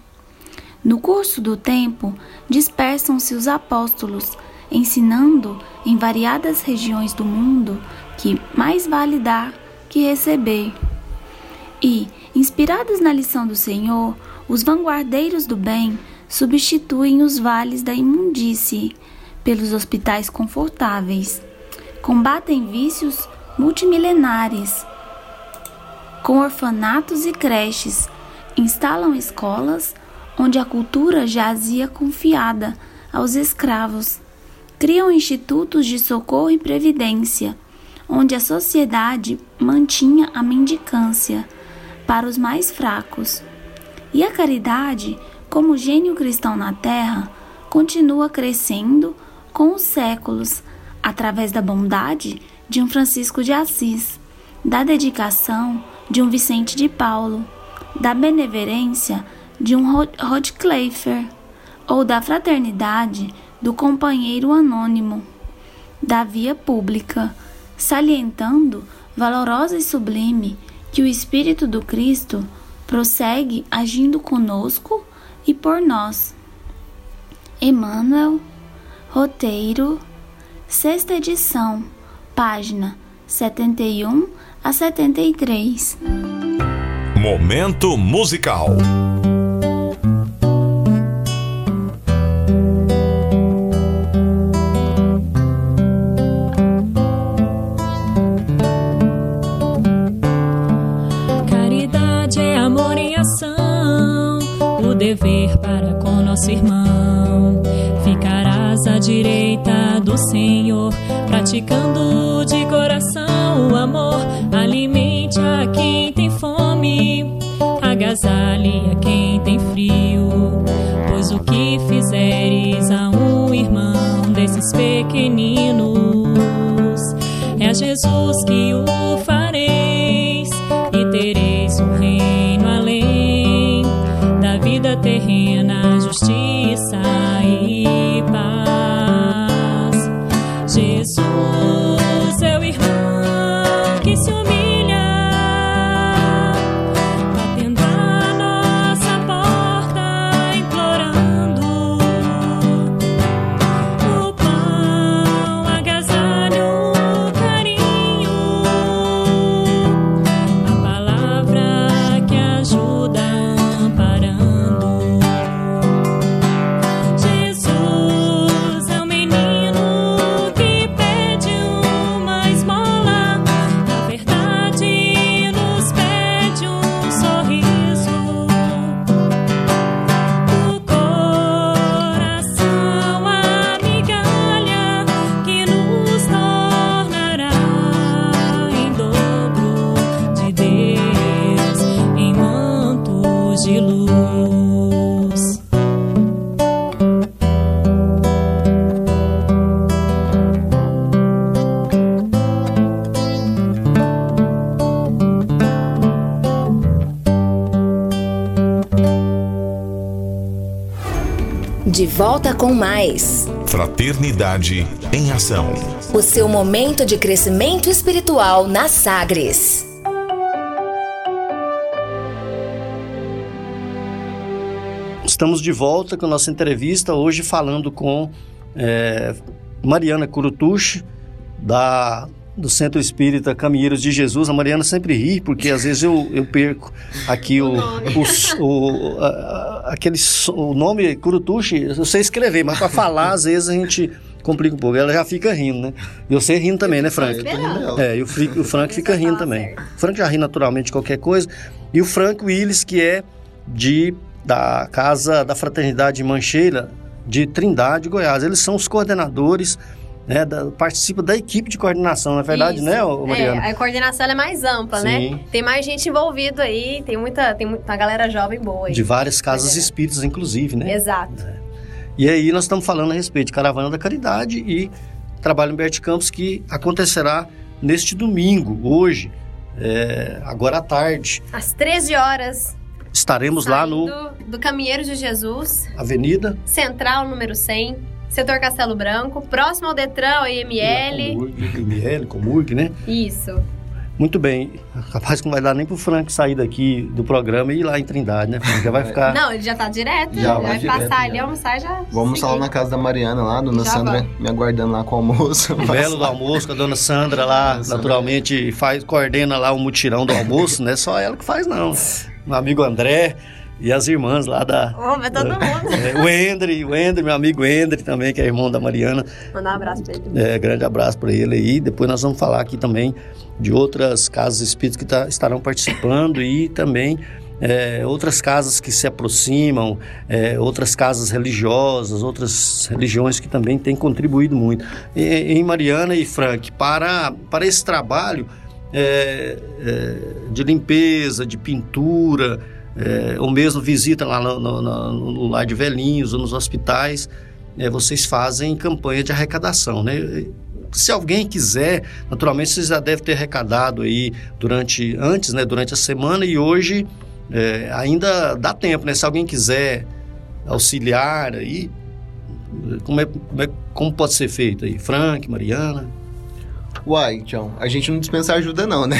No curso do tempo, dispersam-se os apóstolos, ensinando em variadas regiões do mundo que mais vale dar que receber. E, inspirados na lição do Senhor, os vanguardeiros do bem substituem os vales da imundície pelos hospitais confortáveis, combatem vícios multimilenares, com orfanatos e creches, instalam escolas onde a cultura jazia confiada aos escravos, criam institutos de socorro e previdência, onde a sociedade mantinha a mendicância para os mais fracos. E a caridade, como gênio cristão na terra, continua crescendo com os séculos, através da bondade de um Francisco de Assis, da dedicação de um Vicente de Paulo, da benevolência de um Rodcliffe ou da fraternidade do companheiro anônimo, da via pública, salientando valorosa e sublime que o Espírito do Cristo prossegue agindo conosco e por nós. Emmanuel, roteiro, sexta edição, página 71 a 73. Momento musical. Dever para com nosso irmão. Ficarás à direita do Senhor, praticando de coração o amor. Alimente a quem tem fome, agasalhe a quem tem frio. Pois o que fizeres a um irmão desses pequeninos, é a Jesus que o fareis da vida mais. Fraternidade em ação. O seu momento de crescimento espiritual na Sagres. Estamos de volta com a nossa entrevista, hoje falando com é, Mariana Curutucci, da, do Centro Espírita Caminheiros de Jesus. A Mariana sempre ri, porque às vezes eu, eu perco aqui o, o, o, a- a- aquele, o nome Curutucci, eu sei escrever, mas para falar, às vezes a gente complica um pouco. Ela já fica rindo, né? E você rindo também, né, Frank? É, e o, o Frank fica rindo também. O Frank já ri naturalmente de qualquer coisa. E o Frank Willis, que é de da Casa da Fraternidade Mancheira de Trindade, Goiás. Eles são os coordenadores, né, da, participam da equipe de coordenação, não é verdade, Isso. né, ô, Mariana? É, a coordenação é mais ampla, Sim. né? Tem mais gente envolvida aí, tem muita, tem muita galera jovem boa aí. De várias casas É. espíritas, inclusive, né? Exato. E aí nós estamos falando a respeito de Caravana da Caridade e Trabalho Humberto Campos, que acontecerá neste domingo, hoje, é, agora à tarde. Às 13 horas. Estaremos lá no Do, do Caminheiro de Jesus, Avenida Central número 100, setor Castelo Branco, próximo ao Detran, ao IML. Comurg, IML, Comurg, né? Isso. Muito bem. Capaz que não vai dar nem pro Frank sair daqui do programa e ir lá em Trindade, né? Frank? Já vai ficar. Não, ele já tá direto. Já Já vai vai direto, passar já. ali, almoçar e já. Vamos lá na casa da Mariana lá, dona Já Sandra vamos. me aguardando lá com o almoço. O belo do almoço, com a dona Sandra lá, naturalmente faz, coordena lá o mutirão do almoço, não é só ela que faz, não. Meu amigo André e as irmãs lá da. Ô, vai todo mundo. É, o Endre, o Endre, meu amigo Endre também, que é irmão da Mariana. Mandar um abraço pra ele. É, grande abraço para ele aí. Depois nós vamos falar aqui também de outras casas espíritas que tá- estarão participando e também é, outras casas que se aproximam, é, outras casas religiosas, outras religiões que também têm contribuído muito. E- em Mariana e Frank, para, para esse trabalho é, é, de limpeza, de pintura, é, ou mesmo visita lá no, no- no- no lar de velhinhos ou nos hospitais, é, vocês fazem campanha de arrecadação, né? Se alguém quiser, naturalmente vocês já devem ter arrecadado aí durante antes, né? Durante a semana e hoje é, ainda dá tempo, né? Se alguém quiser auxiliar aí, como, é, como, é- como pode ser feito aí? Frank, Mariana? Uai, Tião, a gente não dispensa ajuda não, né?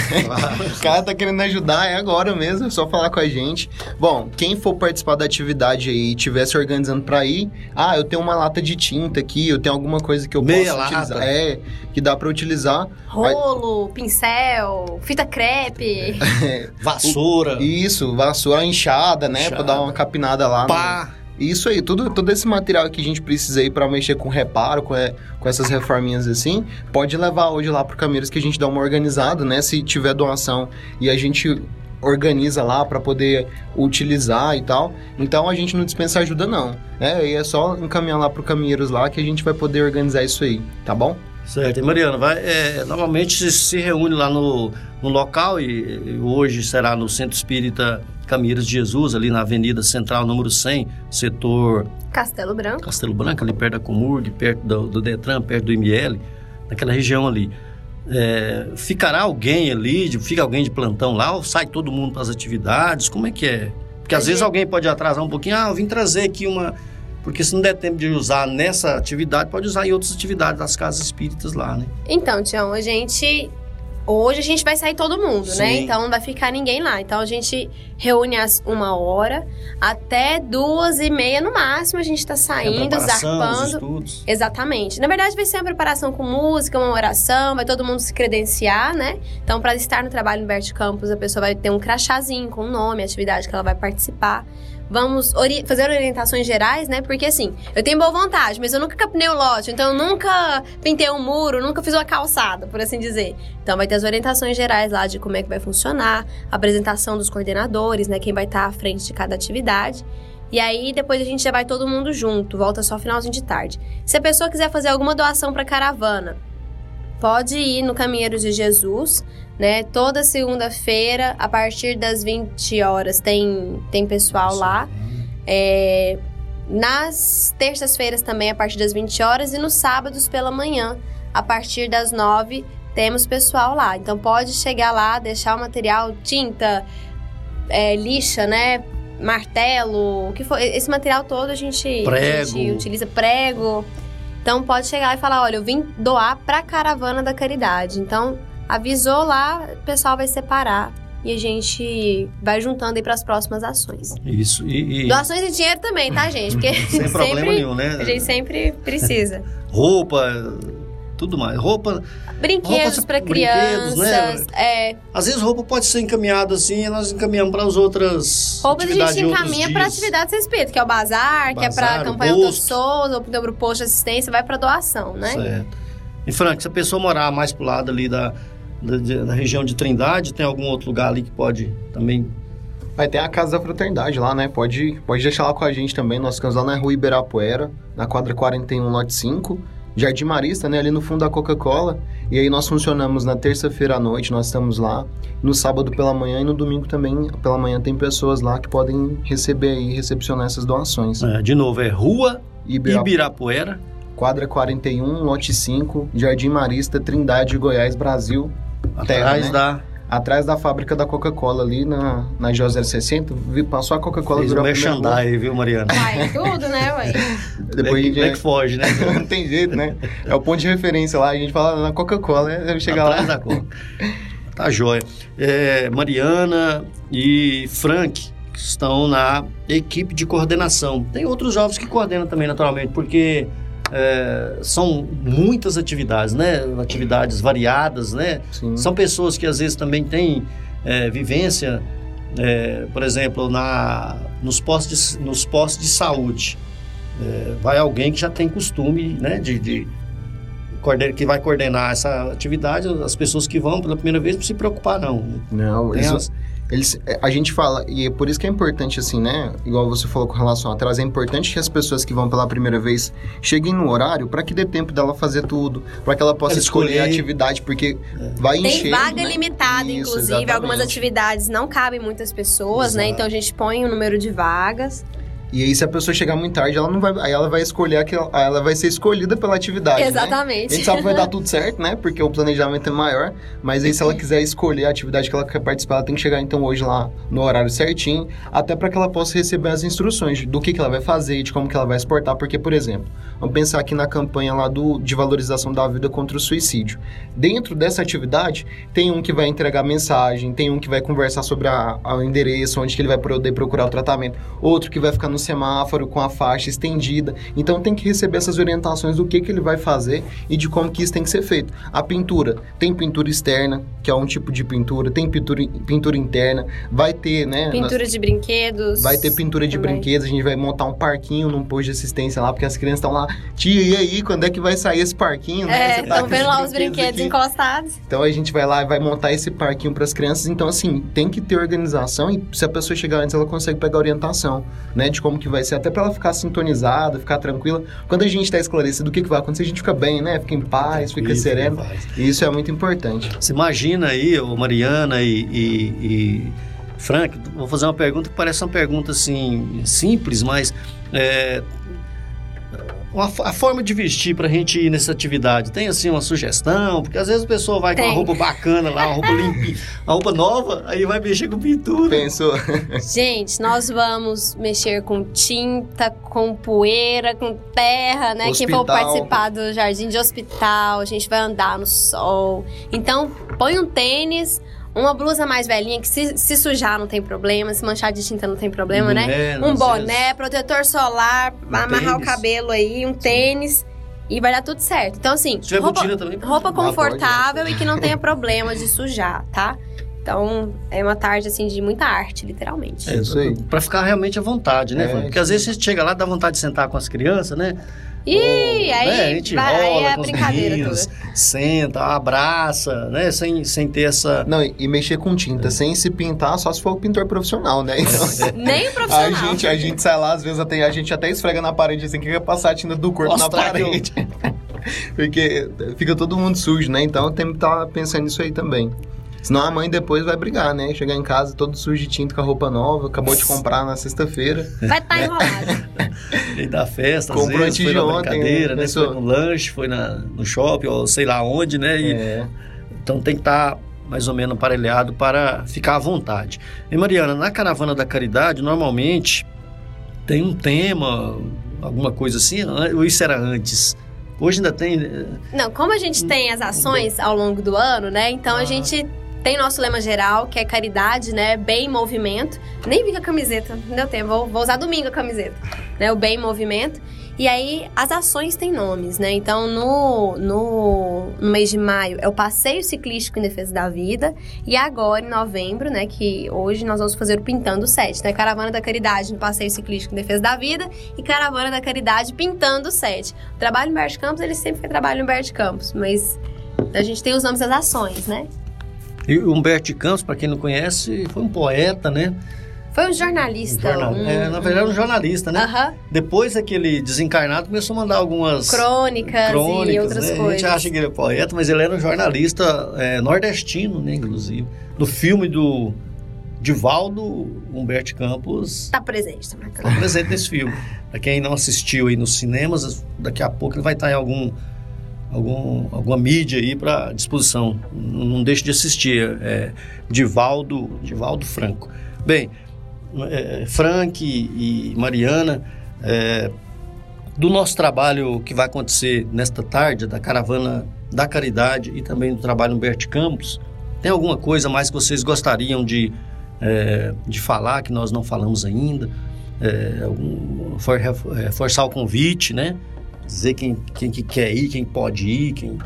O cara tá querendo ajudar, é agora mesmo, é só falar com a gente. Bom, quem for participar da atividade aí e estiver se organizando pra ir, ah, eu tenho uma lata de tinta aqui, eu tenho alguma coisa que eu Meia posso lata. utilizar. É, que dá pra utilizar. Rolo, pincel, fita crepe. Vassoura. Isso, vassoura enxada, né? Pra Enxada. dar uma capinada lá. Pá. Né? Isso aí, tudo, todo esse material que a gente precisa aí pra mexer com reparo, com, é, com essas reforminhas assim, pode levar hoje lá pro Cameiros que a gente dá uma organizada, né? Se tiver doação e a gente organiza lá pra poder utilizar e tal. Então a gente não dispensa ajuda não, né? E é só encaminhar lá pro Caminheiros lá que a gente vai poder organizar isso aí, tá bom? Certo. E Mariana, vai, é, normalmente se, reúne lá no, no local e, e hoje será no Centro Espírita Caminheiros de Jesus, ali na Avenida Central, número 100, setor Castelo Branco. Castelo Branco, ali perto da Comurg, perto do, do Detran, perto do IML, naquela região ali. É, ficará alguém ali, fica alguém de plantão lá, ou sai todo mundo para as atividades? Como é que é? Porque às vezes gente- alguém pode atrasar um pouquinho, ah, eu vim trazer aqui uma. Porque se não der tempo de usar nessa atividade, pode usar em outras atividades das casas espíritas lá, né? Então, Tião, a gente. Hoje a gente vai sair todo mundo, né? Sim. Então não vai ficar ninguém lá. Então a gente reúne às uma hora até duas e meia no máximo. A gente tá saindo, os zarpando. estudos. Exatamente. Na verdade, vai ser uma preparação com música, uma oração, vai todo mundo se credenciar, né? Então, para estar no trabalho Humberto Campos, a pessoa vai ter um crachazinho com o nome, a atividade que ela vai participar. Vamos ori- fazer orientações gerais, né? Porque assim, eu tenho boa vontade, mas eu nunca capinei o lote, então eu nunca pintei um muro, nunca fiz uma calçada, por assim dizer. Então vai ter as orientações gerais lá de como é que vai funcionar, apresentação dos coordenadores, né? Quem vai estar à frente de cada atividade. E aí depois a gente já vai todo mundo junto, volta só finalzinho de tarde. Se a pessoa quiser fazer alguma doação para caravana, pode ir no Caminheiros de Jesus, né? Toda segunda-feira, a partir das 20 horas, tem, tem pessoal lá. É, nas terças-feiras também, a partir das 20 horas, e nos sábados pela manhã, a partir das 9, temos pessoal lá. Então pode chegar lá, deixar o material, tinta, é, lixa, né? Martelo, o que for. Esse material todo a gente, a Prego. gente utiliza prego. Então pode chegar lá e falar: olha, eu vim doar pra caravana da caridade. Então avisou lá, o pessoal vai separar e a gente vai juntando aí para as próximas ações. Isso. E, e Doações de dinheiro também, tá, gente? Porque sem problema sempre nenhum, né? a gente sempre precisa. Roupa, tudo mais. Roupa. Brinquedos para brinquedos, né? crianças, é, Às vezes roupa pode ser encaminhada assim e nós encaminhamos para as outras. roupas a atividades gente encaminha para atividades espírita, que é o bazar, que é Bazar, para o campanha Outras posto. Pessoas, ou pro posto de assistência, vai para doação, né? Certo. E Frank, se a pessoa morar mais pro lado ali da, da, da região de Trindade, tem algum outro lugar ali que pode também. Vai ter a Casa da Fraternidade lá, né? Pode, pode deixar lá com a gente também. Nós ficamos lá na rua Ibirapuera, na quadra 41, lote 5. Jardim Marista, né? Ali no fundo da Coca-Cola. E aí nós funcionamos na terça-feira à noite, nós estamos lá. No sábado pela manhã e no domingo também pela manhã tem pessoas lá que podem receber e recepcionar essas doações. É, de novo, é Rua Ibira- Ibirapuera. Quadra 41, lote 5, Jardim Marista, Trindade, Goiás, Brasil. Atrás né? da. Atrás da fábrica da Coca-Cola ali na, na J 060. Vi- Passou a Coca-Cola Fez primeira rua. merchandise, viu, Mariana? Vai, tudo, né, ué? Depois a gente é que foge, né? Não tem jeito, né? É o ponto de referência lá. A gente fala na Coca-Cola, né? Deve chegar Atrás lá. da Coca. Tá jóia. É, Mariana e Frank estão na equipe de coordenação. Tem outros jovens que coordenam também, naturalmente, porque é, são muitas atividades, né? Atividades variadas, né? Sim. São pessoas que às vezes também têm é, vivência, é, por exemplo, na, nos, postos de, nos postos de saúde. É, vai alguém que já tem costume né, de, de que vai coordenar essa atividade, as pessoas que vão pela primeira vez não se preocupar não. Não, as- eles, é, a gente fala, e é por isso que é importante, assim, né? Igual você falou com relação a atraso, é importante que as pessoas que vão pela primeira vez cheguem no horário para que dê tempo dela fazer tudo, para que ela possa Ela escolher a escolher. atividade, porque vai Tem encher. vaga né? limitada, Isso, inclusive. exatamente. Algumas atividades não cabem muitas pessoas, né? Exato. Então a gente põe o número de vagas. E aí, se a pessoa chegar muito tarde, ela não vai. Aí ela vai escolher aquela. Ela vai ser escolhida pela atividade. né? Exatamente. A gente sabe que vai dar tudo certo, né? Porque o planejamento é maior. Mas aí, se ela quiser escolher a atividade que ela quer participar, ela tem que chegar então hoje lá no horário certinho, até para que ela possa receber as instruções do que, que ela vai fazer, de como que ela vai exportar. Porque, por exemplo, vamos pensar aqui na campanha lá do, de valorização da vida contra o suicídio. Dentro dessa atividade, tem um que vai entregar mensagem, tem um que vai conversar sobre a- a- o endereço, onde que ele vai poder procurar o tratamento, outro que vai ficar no semáforo com a faixa estendida. Então tem que receber essas orientações do que, que ele vai fazer e de como que isso tem que ser feito. A pintura, tem pintura externa, que é um tipo de pintura, tem pintura, pintura interna, vai ter, né? Pintura de brinquedos. Vai ter pintura de também. brinquedos, a gente vai montar um parquinho num posto de assistência lá, porque as crianças estão lá, tia, e aí, quando é que vai sair esse parquinho? né? É, estão de vendo lá os brinquedos aqui. encostados. Então a gente vai lá e vai montar esse parquinho para as crianças. Então, assim, tem que ter organização e se a pessoa chegar antes, ela consegue pegar orientação, né? De como que vai ser, até para ela ficar sintonizada, ficar tranquila. Quando a gente está esclarecido do que, que vai acontecer, a gente fica bem, né? Fica em paz, fica Tranquilo, sereno. paz. E isso é muito importante. Você imagina aí, ô Mariana e, e- e Frank, vou fazer uma pergunta que parece uma pergunta assim simples, mas é, a forma de vestir pra gente ir nessa atividade tem assim uma sugestão? Porque às vezes a pessoa vai com uma Tem. roupa bacana lá, uma roupa limpinha, uma roupa nova, aí vai mexer com pintura. Pensou? Gente, nós vamos mexer com tinta, com poeira, com terra, né? Quem for Hospital. participar do jardim de hospital, a gente vai andar no sol. Então, põe um tênis, uma blusa mais velhinha, que se, se sujar não tem problema, se manchar de tinta não tem problema, Um né? boné, Um vezes. protetor solar, Um amarrar o tênis. cabelo aí, um tênis. E vai dar tudo certo. Então, assim, roupa, roupa confortável e que não tenha problema de sujar, tá? Então, é uma tarde, assim, de muita arte, literalmente. É, Isso aí. Pra ficar realmente à vontade, né? É? Porque às vezes você chega lá, dá vontade de sentar com as crianças, né? E Ou, aí, né, a gente vai, rola é a com os brincadeira meninos, toda. senta, abraça, né? Sem, sem ter essa... Não, e, e mexer com tinta sem se pintar, só se for o pintor profissional, né? Então, Nem a profissional. gente, a gente sai lá, às vezes até, a gente até esfrega na parede assim, que quer passar a tinta do corpo Nossa, na tá, parede. Porque fica todo mundo sujo, né? Então tem que estar pensando nisso aí também. Senão a mãe depois vai brigar, né? Chegar em casa todo sujo de tinta com a roupa nova, acabou de comprar na sexta-feira. Vai estar enrolado. Lei da festa, Comprou vezes, antes foi de na ontem, brincadeira, né? né? Foi no lanche, foi na, no shopping, ou sei lá onde, né? E, É. Então tem que estar mais ou menos aparelhado para ficar à vontade. E Mariana, na Caravana da Caridade, normalmente tem um tema, alguma coisa assim, ou isso era antes? Hoje ainda tem... eh, Não, como a gente tem as ações ao longo do ano, né? Então Ah. a gente tem nosso lema geral, que é caridade, né? Bem em movimento. Nem vi com a camiseta, não deu tempo. Vou, vou usar domingo a camiseta, né? O bem em movimento. E aí, as ações têm nomes, né? Então, no, no, no mês de maio é o Passeio Ciclístico em Defesa da Vida. E agora, em novembro, né? Que hoje nós vamos fazer o Pintando Sete, né? Caravana da Caridade no Passeio Ciclístico em Defesa da Vida e Caravana da Caridade Pintando Sete. O trabalho Humberto de Campos, ele sempre foi trabalho Humberto de Campos, mas a gente tem os nomes das ações, né? E Humberto de Campos, para quem não conhece, foi um poeta, né? Foi um Um jornalista. jornal- um- é, na verdade, um jornalista, né? Aham. Depois daquele desencarnado, começou a mandar algumas Crônicas, e crônicas, outras né? coisas. A gente acha que ele é poeta, mas ele era um jornalista é, nordestino, né, inclusive. No filme do, Divaldo Humberto Campos Tá presente, tá está presente nesse filme. Para quem não assistiu aí nos cinemas, daqui a pouco ele vai estar em algum, algum alguma mídia aí para disposição. Não, deixe de assistir. É Divaldo, Divaldo Franco. Bem, é, Frank e, Mariana, é, do nosso trabalho que vai acontecer nesta tarde, da Caravana da Caridade e também do trabalho Humberto Campos, tem alguma coisa mais que vocês gostariam de, é, de falar que nós não falamos ainda? É, for- é, forçar o convite, né? Dizer quem, quem que quer ir, quem pode ir, quem...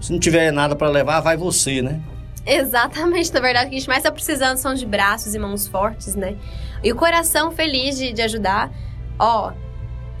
Se não tiver nada para levar, vai você, né? Exatamente, na verdade, o que a gente mais tá precisando são de braços e mãos fortes, né? E o coração feliz de, de ajudar. Ó,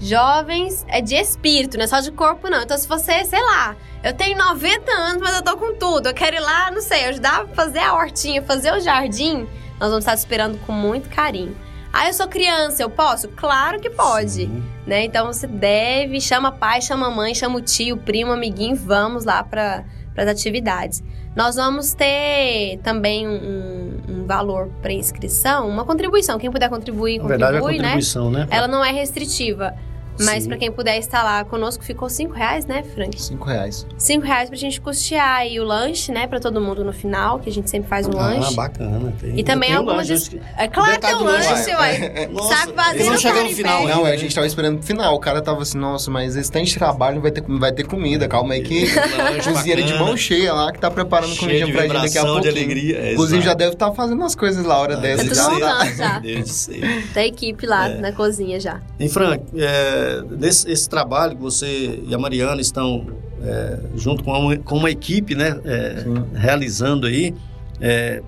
jovens é de espírito, não é só de corpo, não. Então, se você, sei lá, eu tenho 90 anos, mas eu tô com tudo, eu quero ir lá, não sei, ajudar a fazer a hortinha, fazer o jardim, nós vamos estar te esperando com muito carinho. Ah, eu sou criança, eu posso? Claro que pode, né? Então você deve, chama pai, chama mãe, chama o tio, o primo, amiguinho, vamos lá para as atividades. Nós vamos ter também um, um valor para inscrição, uma contribuição. Quem puder contribuir, Na verdade, é a contribui, né? contribuição, né? Ela não é restritiva. Mas para quem puder estar lá conosco, ficou cinco reais, né, Frank? Cinco reais. Cinco reais pra gente custear aí o lanche, né, pra todo mundo no final, que a gente sempre faz um Ah, lanche. bacana. Tem, E também tem algumas. lanche, É claro que tem um lanche, ué. Nossa, Saco vazio não chegou para no final. Não, a gente tava esperando o final. O cara tava assim, nossa, mas esse tanto de trabalho vai ter, vai ter comida. Calma aí que cozinheira de mão cheia lá que tá preparando comida pra gente daqui a pouco. de alegria, é, Inclusive já deve estar fazendo as coisas lá hora dessa. tudo já. montando já. Da equipe lá É. na cozinha já. E Frank, é, nesse esse trabalho que você e a Mariana estão é, junto com uma, com uma equipe, né, é, realizando aí, é,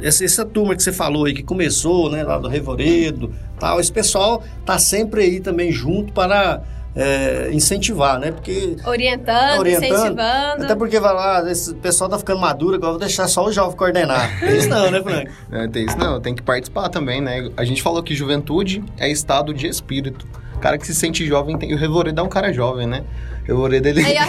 essa, essa turma que você falou aí que começou, né, lá do Revoredo, tal, esse pessoal tá sempre aí também junto para é, incentivar, né, porque Orientando, Orientando. incentivando. até porque vai lá, esse pessoal tá ficando maduro, agora eu vou deixar só o jovem coordenar. Isso não, né, Frank? É, tem isso não, tem que participar também, né? A gente falou que juventude é estado de espírito. O cara que se sente jovem tem. O Revoredo é um cara jovem, né? O Revoredo ele. Aí, ó,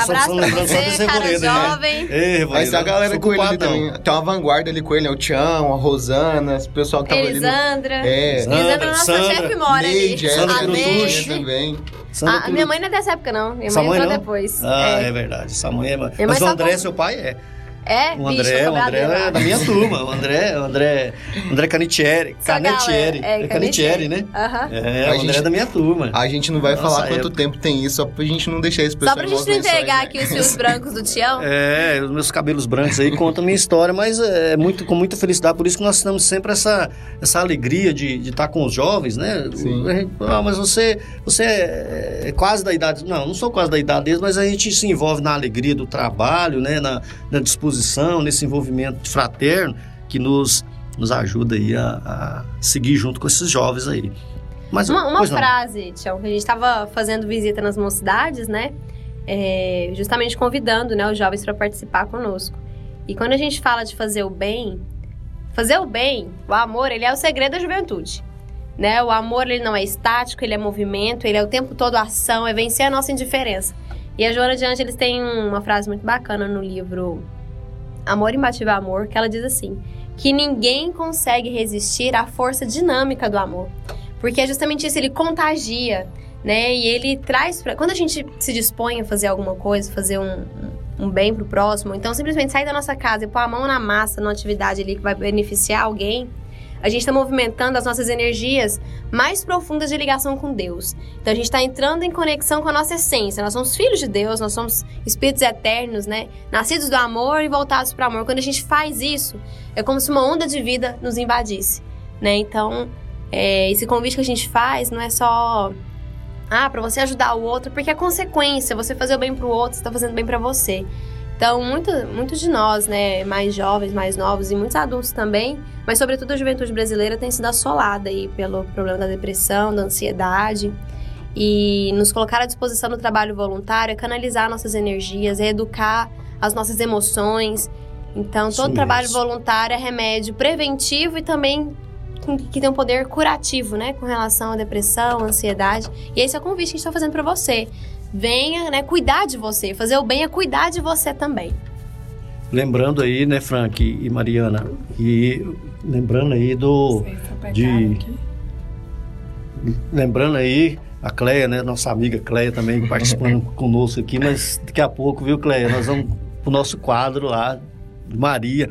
só abraço pra você, cara Revoredo, né? jovem. Ei, Revoredo, Aí se a galera com ele também. Tem uma vanguarda ali com ele, é o Tião, a Rosana, o pessoal que tava ali. no- Elisandra. É. Elisandra, nossa Sandra, chefe mora Neide, ali. ela A Neide. também. Sandra A, minha mãe não é dessa época, não. Minha Sua mãe mãe entrou não? depois. Ah, é, é. verdade. Sua mãe é... Mas o André, com- seu pai, é. É, O bicho, André, o André é da minha turma. O André, o André, André Canitieri. Canetieri. galera, É Canitieri, né? Aham. É, A o André gente- é da minha turma. A gente não vai Nossa, falar quanto época. tempo tem isso, só pra gente não deixar esse Só pessoal pra gente não entregar aqui os fios brancos do Tião. É, os meus cabelos brancos aí contam a minha história, mas é muito, com muita felicidade. Por isso que nós temos sempre essa, essa alegria de de estar com os jovens, né? Sim. Ah, mas você, você é, é quase da idade. Não, não sou quase da idade deles, mas a gente se envolve na alegria do trabalho, né? Na, na disposição, nesse envolvimento fraterno que nos, nos ajuda aí a, a seguir junto com esses jovens aí. Mas, Uma, uma frase, Tião, que a gente estava fazendo visita nas mocidades, né? É, justamente convidando né, os jovens para participar conosco. E quando a gente fala de fazer o bem, fazer o bem, o amor, ele é o segredo da juventude. Né? O amor ele não é estático, ele é movimento, ele é o tempo todo ação, é vencer a nossa indiferença. E a Joana de Ângeles tem uma frase muito bacana no livro Amor Imbatível Amor, que ela diz assim: que ninguém consegue resistir à força dinâmica do amor. Porque é justamente isso, ele contagia, né? E ele traz pra... Quando a gente se dispõe a fazer alguma coisa, fazer um, um bem pro próximo, então simplesmente sair da nossa casa e pôr a mão na massa numa atividade ali que vai beneficiar alguém, a gente está movimentando as nossas energias mais profundas de ligação com Deus. Então a gente está entrando em conexão com a nossa essência. Nós somos filhos de Deus, nós somos espíritos eternos, né? Nascidos do amor e voltados para o amor. Quando a gente faz isso, é como se uma onda de vida nos invadisse, né? Então, é, esse convite que a gente faz não é só ah, para você ajudar o outro, porque é consequência. Você fazer o bem pro outro, você tá fazendo bem para você. Então, muito, muitos de nós, né, mais jovens, mais novos e muitos adultos também, mas sobretudo a juventude brasileira tem sido assolada aí pelo problema da depressão, da ansiedade. E nos colocar à disposição do trabalho voluntário é canalizar nossas energias, é educar as nossas emoções. Então, Isso todo trabalho mesmo. voluntário é remédio preventivo e também que tem um poder curativo, né, com relação à depressão, ansiedade. E esse é o convite que a gente está fazendo para você. Venha, né, cuidar de você. Fazer o bem é cuidar de você também. lembrando aí, né, Frank e Mariana, e lembrando aí do de lembrando aí a Cleia, né, nossa amiga Cleia também participando conosco aqui, mas daqui a pouco, viu, Cleia, nós vamos pro nosso quadro lá, Maria.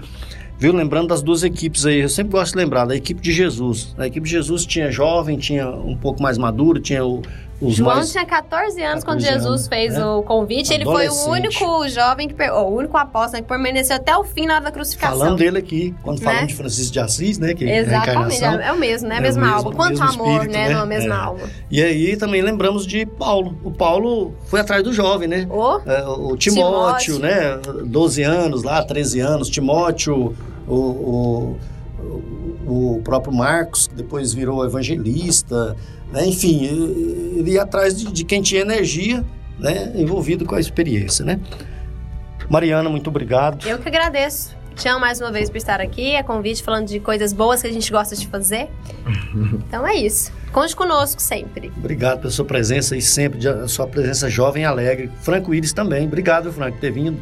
Viu? Lembrando das duas equipes aí, eu sempre gosto de lembrar da equipe de Jesus. A equipe de Jesus tinha jovem, tinha um pouco mais maduro, tinha o, os João mais... tinha 14 anos 14 quando Jesus anos, fez né? o convite. Ele foi o único jovem, que, o único apóstolo né, que permaneceu até o fim na hora da crucificação. Falando dele aqui, quando Né? falamos de Francisco de Assis, né? Que é Exatamente, é, é o mesmo, né? A É mesma mesmo- alma. Quanto amor, espírito, né? né? Na mesma É. alma. E aí também lembramos de Paulo. O Paulo foi atrás do jovem, né? O, É, o Timóteo, Timóteo. né? 12 anos lá, 13 anos. Timóteo, o, o, o próprio Marcos, que depois virou evangelista. Né? Enfim, ele ia atrás de, de quem tinha energia, né? Envolvido com a experiência, né? Mariana, muito obrigado. eu que agradeço. Te amo mais uma vez por estar aqui. É convite falando de coisas boas que a gente gosta de fazer. Então é isso. Conte conosco sempre. Obrigado pela sua presença e sempre, a sua presença jovem e alegre. Franco Iris também. Obrigado, Franco, por ter vindo.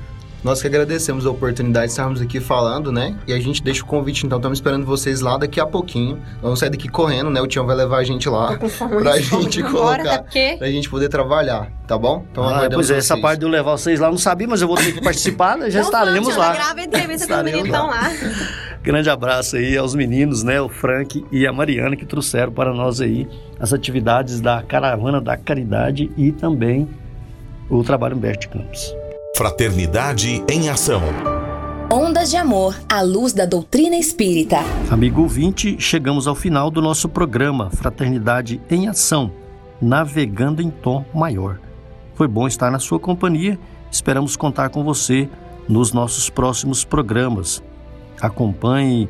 Nós que agradecemos a oportunidade de estarmos aqui falando, né? E a gente deixa o convite, então, estamos esperando vocês lá daqui a pouquinho. Vamos sair daqui correndo, né? O Tião vai levar a gente lá pra gente colocar, até porque... pra gente poder trabalhar, tá bom? Então Ah, aguardamos pois é, essa vocês. parte de eu levar vocês lá eu não sabia, mas eu vou ter que participar, né? já Então, estaremos Flávio, lá. Grava a entrevista com os Estaremos meninos então lá. Grande abraço aí aos meninos, né? O Frank e a Mariana que trouxeram para nós aí as atividades da Caravana da Caridade e também o trabalho Humberto de Campos. Fraternidade em ação. Ondas de Amor à luz da doutrina espírita. Amigo ouvinte, chegamos ao final do nosso programa Fraternidade em Ação, navegando em tom maior. Foi bom estar na sua companhia, esperamos contar com você nos nossos próximos programas. Acompanhe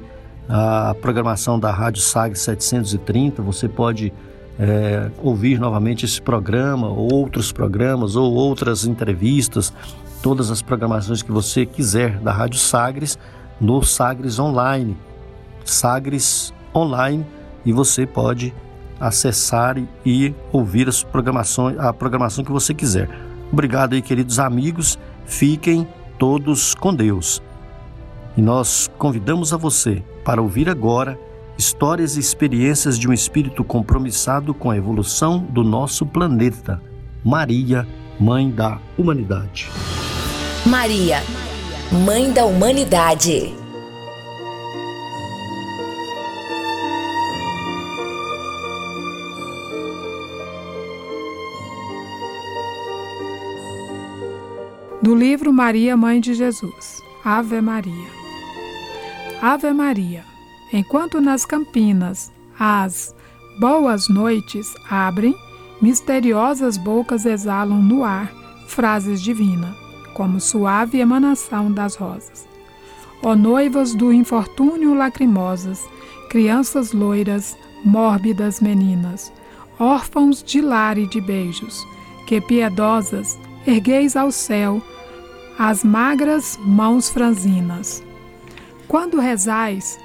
a programação da Rádio Sagre 730, você pode é, ouvir novamente esse programa, ou outros programas, ou outras entrevistas, todas as programações que você quiser da Rádio Sagres no Sagres Online. Sagres Online e você pode acessar e- ouvir as programações, a programação que você quiser. Obrigado aí, queridos amigos. Fiquem todos com Deus. E nós convidamos a você para ouvir agora histórias e experiências de um espírito compromissado com a evolução do nosso planeta. Maria, Mãe da Humanidade. Maria, Mãe da Humanidade. Do livro Maria, Mãe de Jesus. Ave Maria. Ave Maria. Enquanto nas campinas as boas noites abrem, misteriosas bocas exalam no ar frases divinas, como suave emanação das rosas. Ó noivas do infortúnio lacrimosas, crianças loiras, mórbidas meninas, órfãos de lar e de beijos, que piedosas ergueis ao céu as magras mãos franzinas. Quando rezais,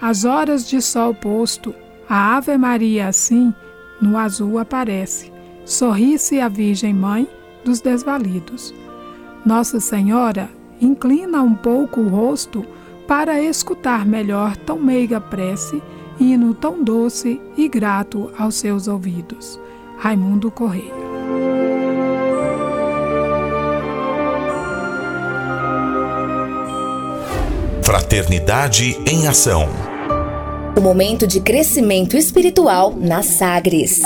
às horas de sol posto, a Ave Maria assim no azul aparece, sorri-se a Virgem Mãe dos desvalidos. Nossa Senhora inclina um pouco o rosto para escutar melhor tão meiga prece, hino tão doce e grato aos seus ouvidos. Raimundo Correia. Fraternidade em ação. O momento de crescimento espiritual na Sagres.